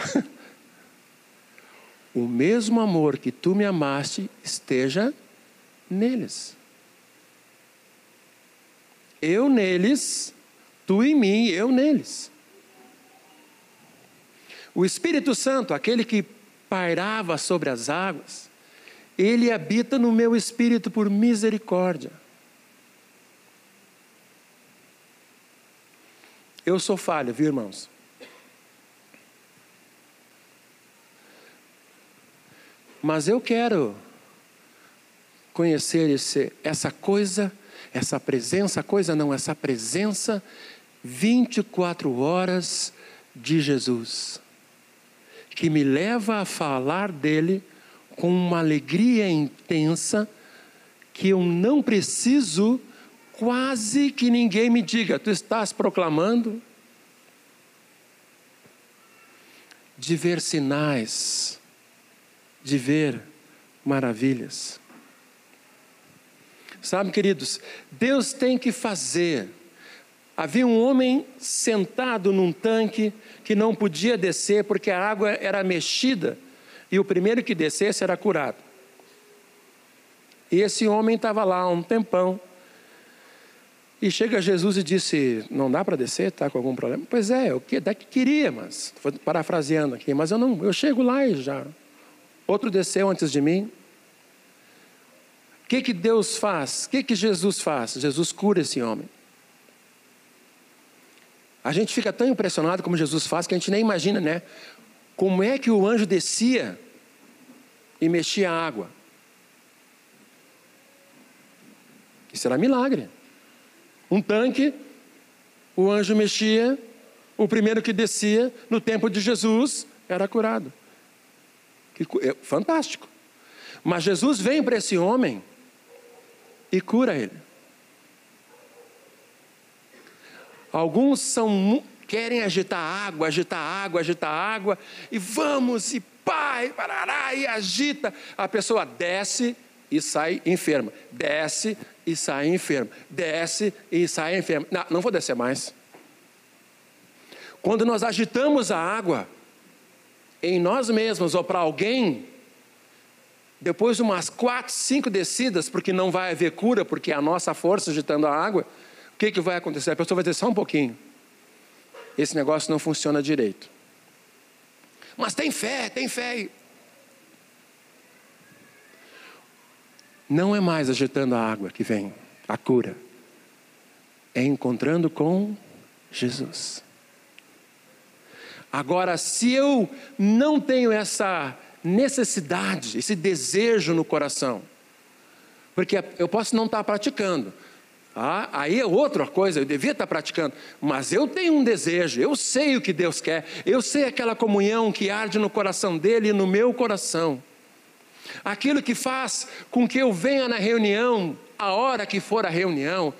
C: o mesmo amor que tu me amaste esteja neles. Eu neles, tu em mim, eu neles. O Espírito Santo, aquele que pairava sobre as águas, ele habita no meu espírito por misericórdia. Eu sou falho, viu, irmãos? Mas eu quero conhecer esse, essa coisa, essa presença, coisa não, essa presença 24 horas de Jesus, que me leva a falar dele com uma alegria intensa, que eu não preciso quase que ninguém me diga, tu estás proclamando? De ver sinais, de ver maravilhas. Sabe, queridos, Deus tem que fazer. Havia um homem sentado num tanque que não podia descer porque a água era mexida e o primeiro que descesse era curado. E esse homem estava lá um tempão. E chega Jesus e disse: Não dá para descer? Está com algum problema? Pois é, eu até que queria, mas, parafraseando aqui, mas eu não, eu chego lá e já outro desceu antes de mim. O que, que Deus faz? O que, que Jesus faz? Jesus cura esse homem. A gente fica tão impressionado como Jesus faz que a gente nem imagina, né? Como é que o anjo descia e mexia a água? Isso era milagre. Um tanque, o anjo mexia, o primeiro que descia no tempo de Jesus era curado. É fantástico. Mas Jesus vem para esse homem e cura ele. Alguns são querem agitar água, agitar água, agitar água, e vamos, e pai, parará, e agita. A pessoa desce e sai enferma. Desce e sai enferma. Desce e sai enferma. Não, não vou descer mais. Quando nós agitamos a água, em nós mesmos ou para alguém, depois de umas quatro, cinco descidas, porque não vai haver cura, porque é a nossa força agitando a água, o que, que vai acontecer? A pessoa vai dizer só um pouquinho. Esse negócio não funciona direito. Mas tem fé, tem fé. Não é mais agitando a água que vem a cura, é encontrando com Jesus. Agora, se eu não tenho essa necessidade, esse desejo no coração, porque eu posso não estar praticando, ah, aí é outra coisa, eu devia estar praticando, mas eu tenho um desejo, eu sei o que Deus quer, eu sei aquela comunhão que arde no coração dele e no meu coração. Aquilo que faz com que eu venha na reunião, a hora que for a reunião,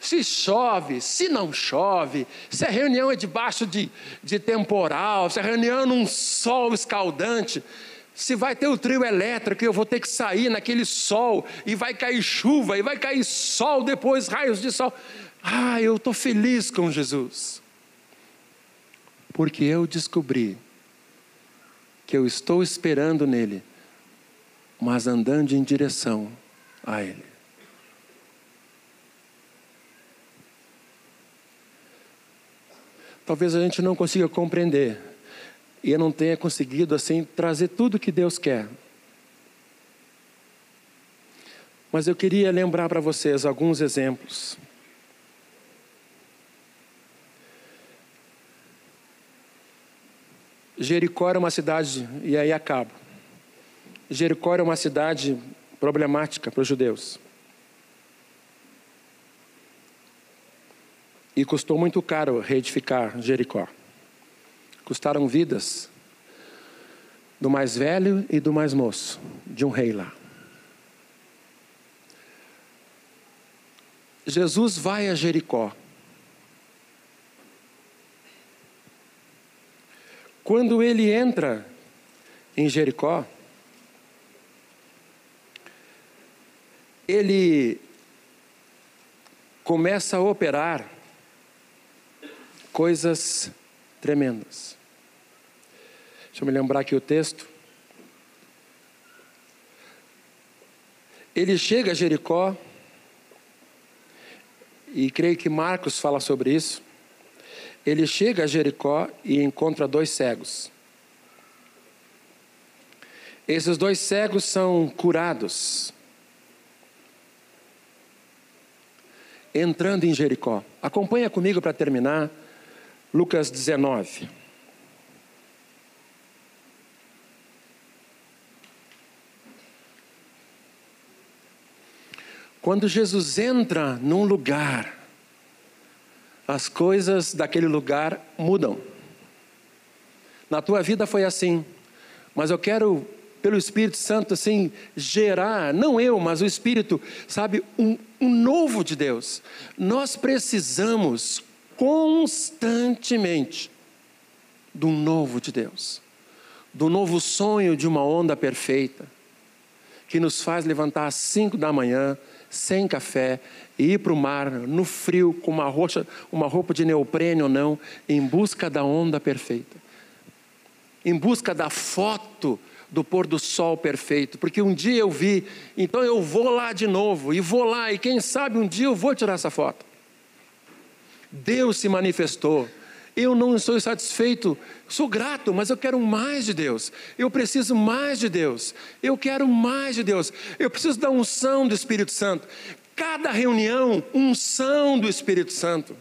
C: se chove, se não chove, se a reunião é debaixo de, de temporal, se a reunião é num sol escaldante, se vai ter o trio elétrico, eu vou ter que sair naquele sol, e vai cair chuva, e vai cair sol depois, raios de sol. Ah, eu estou feliz com Jesus, porque eu descobri que eu estou esperando nele, mas andando em direção a Ele. Talvez a gente não consiga compreender e eu não tenha conseguido assim trazer tudo que Deus quer. Mas eu queria lembrar para vocês alguns exemplos. Jericó era uma cidade, e aí acabo. Jericó era uma cidade problemática para os judeus. E custou muito caro reedificar Jericó. Custaram vidas do mais velho e do mais moço, de um rei lá. Jesus vai a Jericó. Quando ele entra em Jericó, ele começa a operar coisas tremendas. Deixa eu me lembrar aqui o texto. Ele chega a Jericó, e creio que Marcos fala sobre isso. Ele chega a Jericó e encontra dois cegos. Esses dois cegos são curados. Entrando em Jericó. Acompanha comigo para terminar. Lucas 19. Quando Jesus entra num lugar, as coisas daquele lugar mudam. Na tua vida foi assim, mas eu quero, pelo Espírito Santo, assim, gerar, não eu, mas o Espírito, sabe, um, um novo de Deus. Nós precisamos constantemente do novo de Deus, do novo sonho de uma onda perfeita, que nos faz levantar às cinco da manhã, sem café, e ir para o mar no frio, com uma, roxa, uma roupa de neoprene ou não, em busca da onda perfeita, em busca da foto do pôr do sol perfeito, porque um dia eu vi, então eu vou lá de novo, e vou lá, e quem sabe um dia eu vou tirar essa foto. Deus se manifestou. Eu não estou satisfeito, sou grato, mas eu quero mais de Deus. Eu preciso mais de Deus. Eu quero mais de Deus. Eu preciso da unção do Espírito Santo. Cada reunião, unção do Espírito Santo.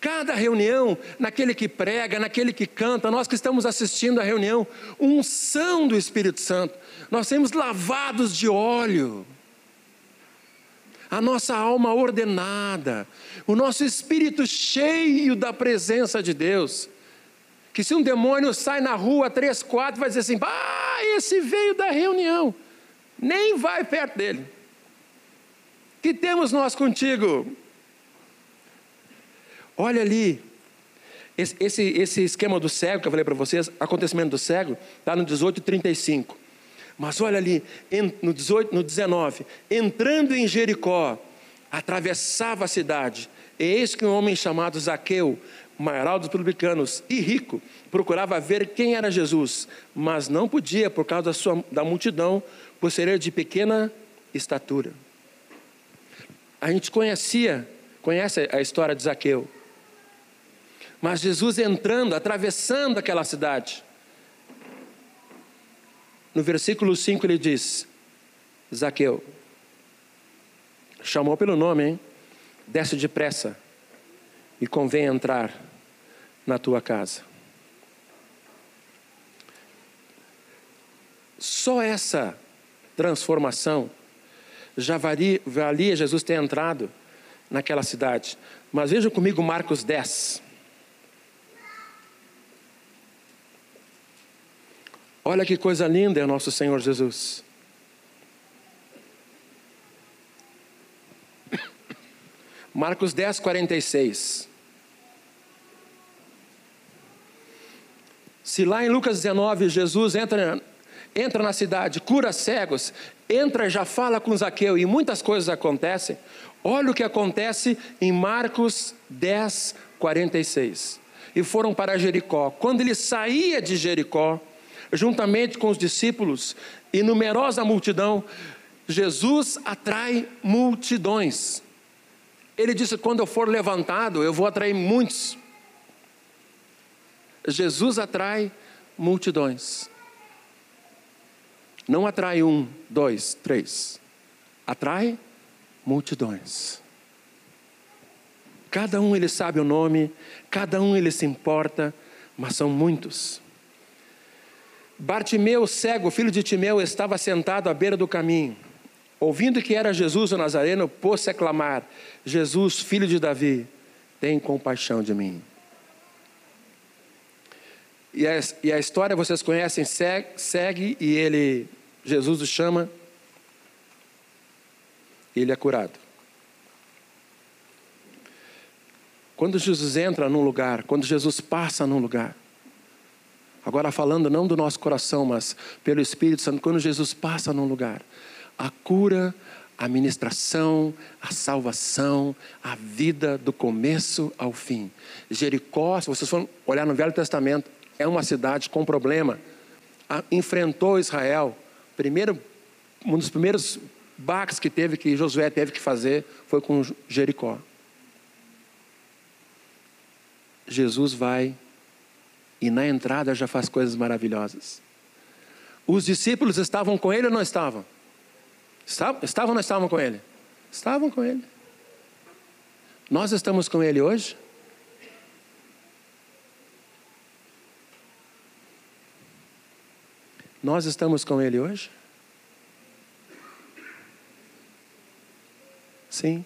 C: Cada reunião, naquele que prega, naquele que canta, nós que estamos assistindo a reunião, unção do Espírito Santo. Nós temos lavados de óleo a nossa alma ordenada, o nosso espírito cheio da presença de Deus. Que se um demônio sai na rua, três, quatro, vai dizer assim: ah, esse veio da reunião, nem vai perto dele. Que temos nós contigo? Olha ali, esse, esse, esse esquema do cego que eu falei para vocês, acontecimento do cego, está no 1835. Mas olha ali, no 18, no 19, entrando em Jericó, atravessava a cidade, e eis que um homem chamado Zaqueu, maior dos publicanos e rico, procurava ver quem era Jesus, mas não podia por causa da, sua, da multidão, por ser de pequena estatura. A gente conhecia, conhece a história de Zaqueu. Mas Jesus entrando, atravessando aquela cidade, no versículo 5 ele diz: Zaqueu, chamou pelo nome, hein? Desce depressa e convém entrar na tua casa. Só essa transformação já valia, valia Jesus ter entrado naquela cidade. Mas veja comigo Marcos 10. Olha que coisa linda é nosso Senhor Jesus. Marcos 10, 46. Se lá em Lucas 19 Jesus entra, entra na cidade, cura cegos, entra já fala com Zaqueu e muitas coisas acontecem, olha o que acontece em Marcos 10, 46. E foram para Jericó. Quando ele saía de Jericó, juntamente com os discípulos e numerosa multidão, Jesus atrai multidões. Ele disse: quando eu for levantado, eu vou atrair muitos. Jesus atrai multidões. Não atrai um, dois, três. Atrai multidões. Cada um ele sabe o nome, cada um ele se importa, mas são muitos. Bartimeu, cego, filho de Timeu, estava sentado à beira do caminho. Ouvindo que era Jesus o Nazareno, pôs-se a clamar: Jesus, filho de Davi, tem compaixão de mim. E a, e a história vocês conhecem, segue, segue e ele, Jesus o chama, e ele é curado. Quando Jesus entra num lugar, quando Jesus passa num lugar, agora falando não do nosso coração, mas pelo Espírito Santo, quando Jesus passa num lugar, a cura, a ministração, a salvação, a vida do começo ao fim. Jericó, se vocês forem olhar no Velho Testamento, é uma cidade com problema. enfrentou Israel. Primeiro, um dos primeiros baques que teve, que Josué teve que fazer, foi com Jericó. Jesus vai e na entrada já faz coisas maravilhosas. Os discípulos estavam com ele ou não estavam? Estavam, ou não estavam com ele? Estavam com ele. Nós estamos com ele hoje? Nós estamos com Ele hoje? Sim.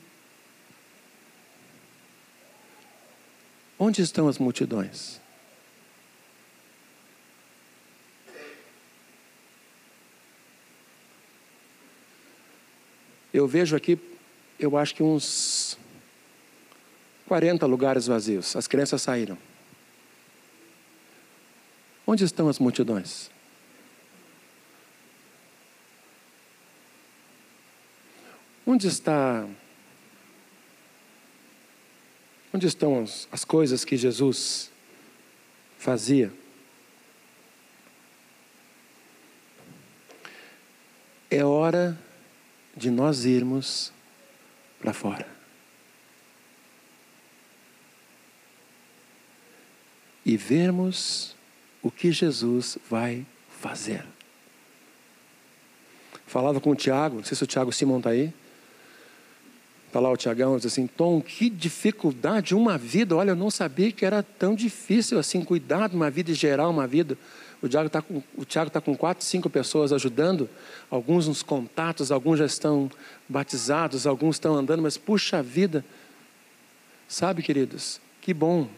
C: Onde estão as multidões? Eu vejo aqui, eu acho que uns 40 lugares vazios. As crianças saíram. Onde estão as multidões? Onde está Onde estão as, as coisas que Jesus fazia? É hora de nós irmos para fora. E vermos o que Jesus vai fazer. Falava com o Tiago, não sei se o Tiago Simão está aí. Está lá o Tiagão, diz assim, Tom, que dificuldade, uma vida, olha, eu não sabia que era tão difícil assim, cuidar de uma vida e gerar uma vida. O Tiago está com, tá com quatro, cinco pessoas ajudando, alguns nos contatos, alguns já estão batizados, alguns estão andando, mas puxa vida, sabe queridos, que bom.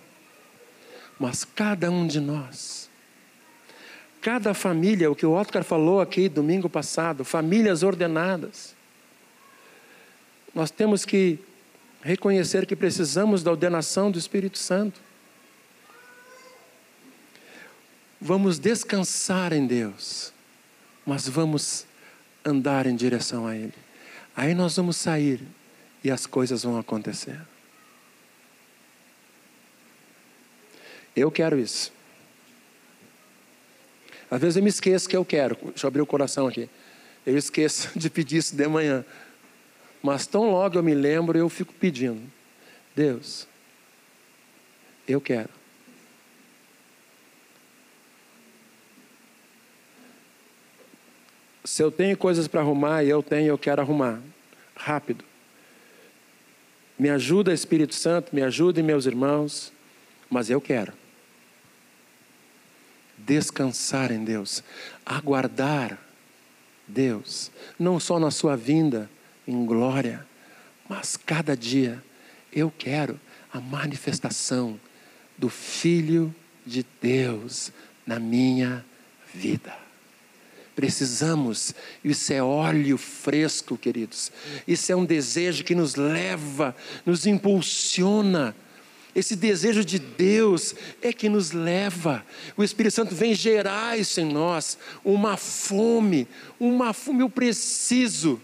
C: Mas cada um de nós, cada família, o que o Otcar falou aqui domingo passado, famílias ordenadas, nós temos que reconhecer que precisamos da ordenação do Espírito Santo. Vamos descansar em Deus, mas vamos andar em direção a Ele. Aí nós vamos sair e as coisas vão acontecer. Eu quero isso. Às vezes eu me esqueço que eu quero. Deixa eu abrir o coração aqui. Eu esqueço de pedir isso de manhã. Mas tão logo eu me lembro, eu fico pedindo: Deus, eu quero. Se eu tenho coisas para arrumar e eu tenho, eu quero arrumar. Rápido. Me ajuda, Espírito Santo, me ajude, meus irmãos, mas eu quero. descansar em Deus, aguardar Deus, não só na sua vinda em glória, mas cada dia eu quero a manifestação do Filho de Deus na minha vida. Precisamos, isso é óleo fresco, queridos. Isso é um desejo que nos leva, nos impulsiona. Esse desejo de Deus é que nos leva. O Espírito Santo vem gerar isso em nós, uma fome, uma fome, eu preciso.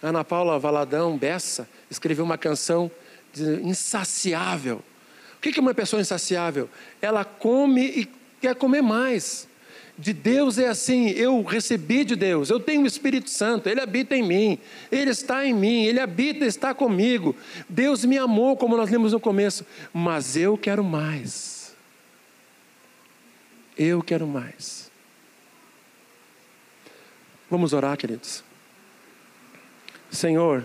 C: Ana Paula Valadão Bessa escreveu uma canção insaciável. O que é uma pessoa insaciável? Ela come e quer comer mais. De Deus é assim, eu recebi de Deus, eu tenho o Espírito Santo, Ele habita em mim, Ele está em mim, Ele habita, está comigo. Deus me amou, como nós lemos no começo, mas eu quero mais. Eu quero mais. Vamos orar, queridos. Senhor,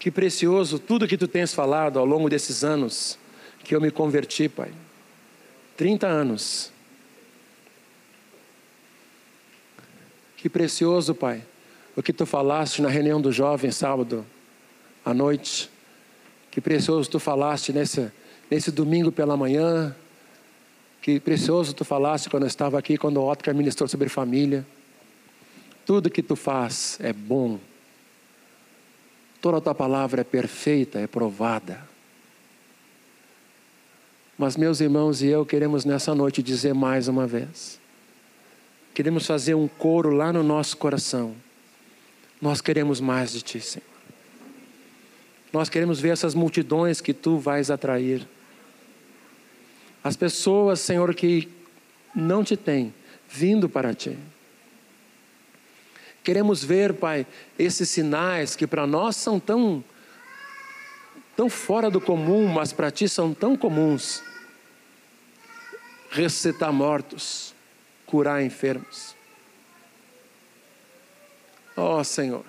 C: que precioso tudo que tu tens falado ao longo desses anos que eu me converti, Pai. 30 anos. Que precioso, Pai, o que tu falaste na reunião do jovem sábado à noite. Que precioso tu falaste nesse, nesse domingo pela manhã. Que precioso tu falaste quando eu estava aqui, quando o Otto ministrou sobre família. Tudo que tu faz é bom. Toda a tua palavra é perfeita, é provada. Mas, meus irmãos e eu queremos nessa noite dizer mais uma vez: queremos fazer um coro lá no nosso coração. Nós queremos mais de Ti, Senhor. Nós queremos ver essas multidões que Tu vais atrair. As pessoas, Senhor, que não te têm, vindo para Ti. Queremos ver, Pai, esses sinais que para nós são tão, tão fora do comum, mas para Ti são tão comuns ressuscitar mortos, curar enfermos. Ó oh, Senhor,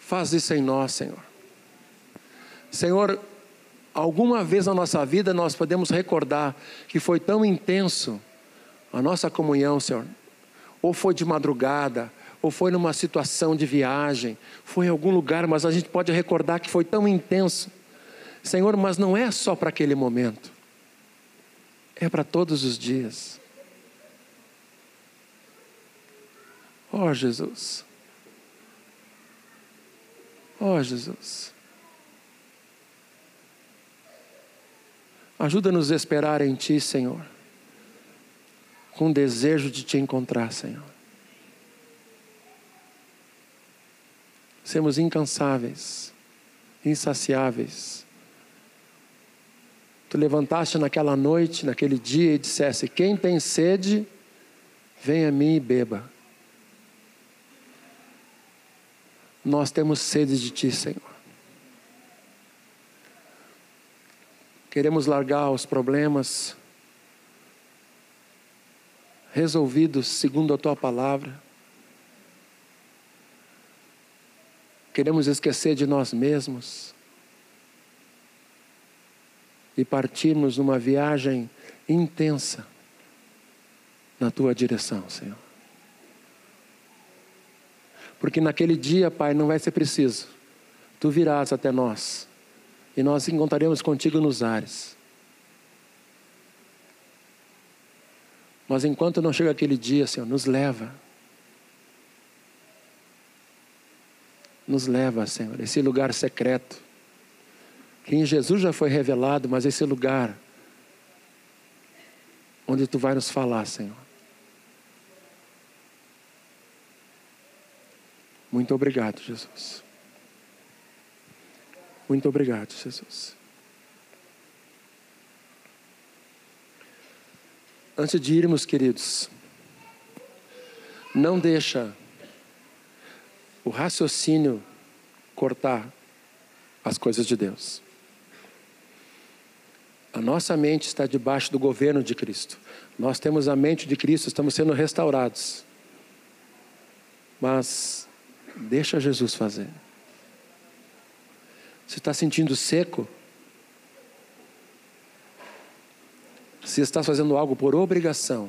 C: faz isso em nós, Senhor. Senhor, alguma vez na nossa vida nós podemos recordar que foi tão intenso a nossa comunhão, Senhor. Ou foi de madrugada, ou foi numa situação de viagem, foi em algum lugar, mas a gente pode recordar que foi tão intenso. Senhor, mas não é só para aquele momento é para todos os dias. Oh, Jesus. Oh, Jesus. Ajuda-nos a esperar em Ti, Senhor, com desejo de Te encontrar, Senhor. Sermos incansáveis, insaciáveis Tu levantaste naquela noite, naquele dia e dissesse: Quem tem sede, venha a mim e beba. Nós temos sede de Ti, Senhor. Queremos largar os problemas resolvidos segundo a Tua palavra. Queremos esquecer de nós mesmos e partirmos numa viagem intensa na tua direção, Senhor. Porque naquele dia, Pai, não vai ser preciso. Tu virás até nós e nós encontraremos contigo nos ares. Mas enquanto não chega aquele dia, Senhor, nos leva. Nos leva, Senhor, esse lugar secreto que em Jesus já foi revelado, mas esse lugar onde tu vai nos falar, Senhor. Muito obrigado, Jesus. Muito obrigado, Jesus. Antes de irmos, queridos, não deixa o raciocínio cortar as coisas de Deus. A nossa mente está debaixo do governo de Cristo. Nós temos a mente de Cristo, estamos sendo restaurados. Mas deixa Jesus fazer. Você está sentindo seco? Se estás fazendo algo por obrigação,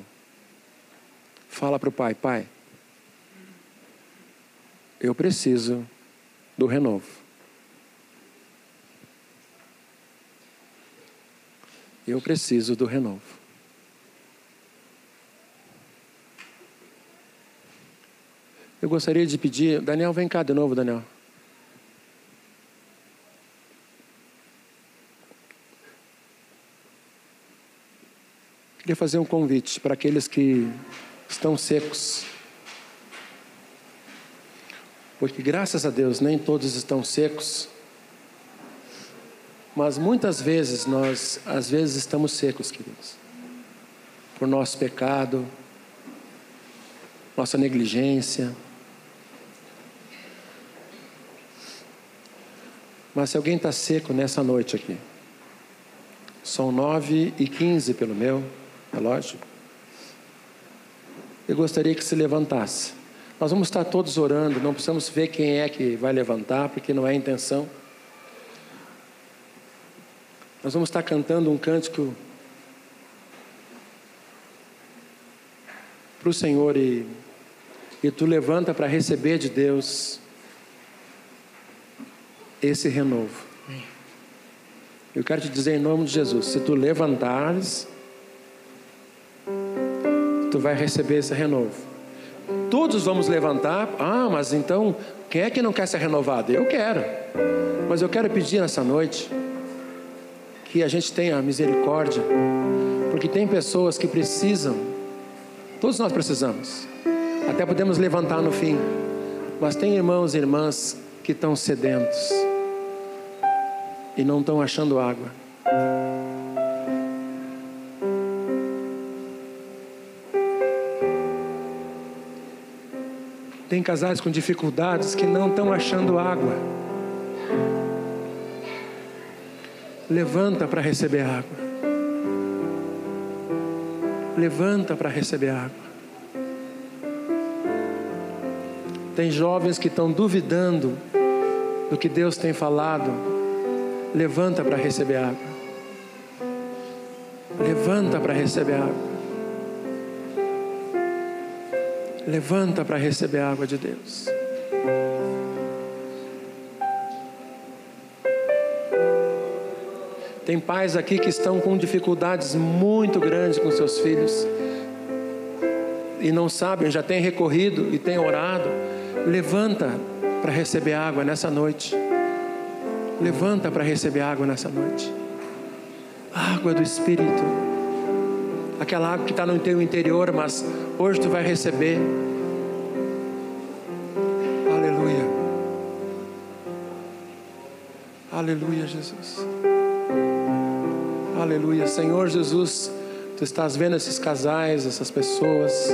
C: fala para o pai: Pai, eu preciso do renovo. Eu preciso do renovo. Eu gostaria de pedir, Daniel, vem cá de novo, Daniel. Queria fazer um convite para aqueles que estão secos. Porque graças a Deus nem todos estão secos. Mas muitas vezes nós, às vezes, estamos secos, queridos. Por nosso pecado, nossa negligência. Mas se alguém está seco nessa noite aqui, são nove e quinze pelo meu relógio. Eu gostaria que se levantasse. Nós vamos estar todos orando, não precisamos ver quem é que vai levantar, porque não é a intenção. Nós vamos estar cantando um cântico para o Senhor e, e tu levanta para receber de Deus esse renovo. Eu quero te dizer em nome de Jesus: se tu levantares, tu vai receber esse renovo. Todos vamos levantar. Ah, mas então, quem é que não quer ser renovado? Eu quero. Mas eu quero pedir nessa noite que a gente tenha misericórdia, porque tem pessoas que precisam, todos nós precisamos, até podemos levantar no fim, mas tem irmãos e irmãs que estão sedentos e não estão achando água. Tem casais com dificuldades que não estão achando água. Levanta para receber água. Levanta para receber água. Tem jovens que estão duvidando do que Deus tem falado. Levanta para receber água. Levanta para receber água. Levanta para receber a água de Deus. Tem pais aqui que estão com dificuldades muito grandes com seus filhos e não sabem, já têm recorrido e têm orado. Levanta para receber água nessa noite. Levanta para receber água nessa noite. Água do Espírito. Aquela água que está no teu interior, mas hoje tu vai receber. Aleluia. Aleluia, Jesus. Aleluia. Senhor Jesus, tu estás vendo esses casais, essas pessoas,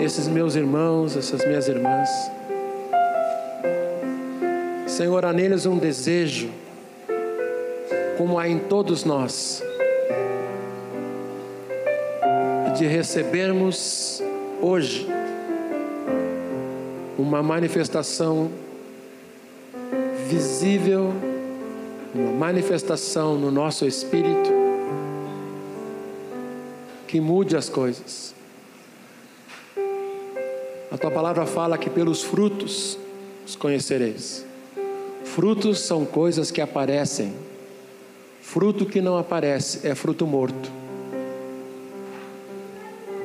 C: esses meus irmãos, essas minhas irmãs. Senhor, há neles um desejo, como há em todos nós, de recebermos hoje uma manifestação visível, uma manifestação no nosso espírito que mude as coisas. A tua palavra fala que pelos frutos os conhecereis. Frutos são coisas que aparecem. Fruto que não aparece é fruto morto.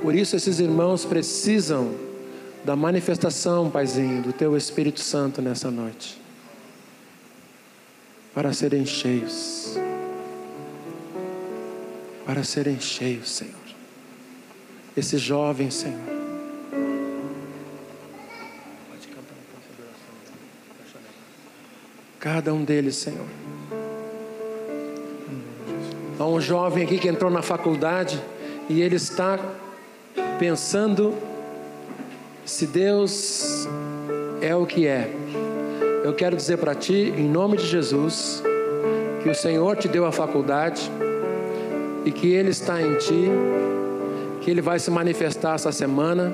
C: Por isso esses irmãos precisam da manifestação, Paizinho, do Teu Espírito Santo nessa noite. Para serem cheios. Para serem cheios, Senhor. Esse jovem, Senhor. Cada um deles, Senhor. Há um jovem aqui que entrou na faculdade e ele está pensando se Deus é o que é. Eu quero dizer para ti, em nome de Jesus, que o Senhor te deu a faculdade e que Ele está em ti, que Ele vai se manifestar essa semana.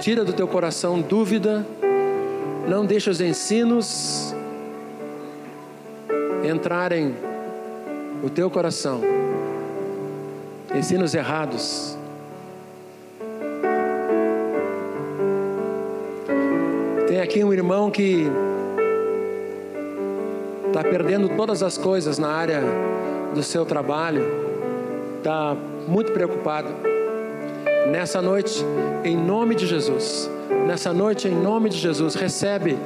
C: Tira do teu coração dúvida, não deixa os ensinos entrarem no teu coração ensinos errados. Aqui um irmão que está perdendo todas as coisas na área do seu trabalho, está muito preocupado. Nessa noite, em nome de Jesus, nessa noite, em nome de Jesus, recebe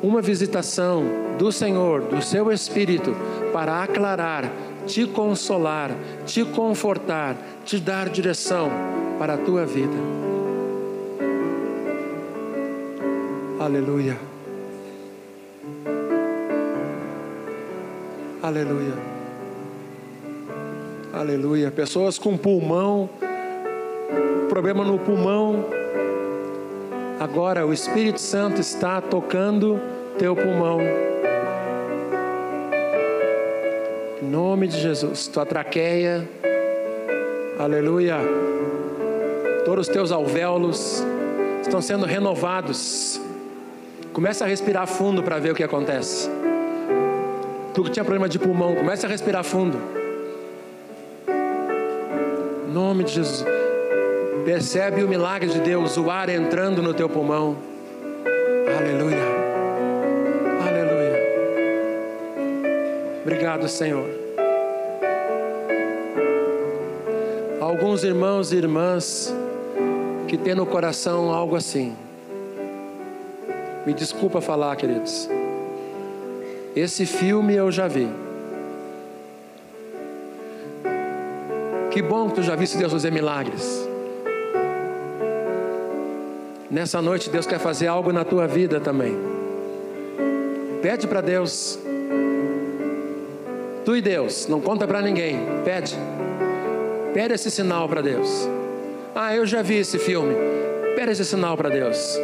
C: uma visitação do Senhor, do seu Espírito, para aclarar, te consolar, te confortar, te dar direção para a tua vida. Aleluia. Aleluia. Aleluia. Pessoas com pulmão, problema no pulmão. Agora o Espírito Santo está tocando teu pulmão. Em nome de Jesus, tua traqueia. Aleluia. Todos os teus alvéolos estão sendo renovados. Começa a respirar fundo para ver o que acontece. Tu que tinha problema de pulmão, começa a respirar fundo. Em nome de Jesus. Percebe o milagre de Deus, o ar entrando no teu pulmão. Aleluia. Aleluia. Obrigado, Senhor. Alguns irmãos e irmãs que têm no coração algo assim. Me desculpa falar, queridos. Esse filme eu já vi. Que bom que tu já viste Deus fazer milagres. Nessa noite Deus quer fazer algo na tua vida também. Pede para Deus. Tu e Deus, não conta para ninguém. Pede. Pede esse sinal para Deus. Ah, eu já vi esse filme. Pede esse sinal para Deus.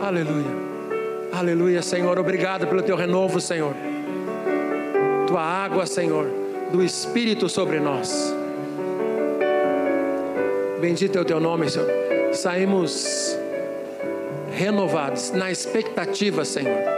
C: Aleluia. Aleluia, Senhor. Obrigado pelo teu renovo, Senhor. Tua água, Senhor, do Espírito sobre nós. Bendito é o teu nome, Senhor. Saímos renovados, na expectativa, Senhor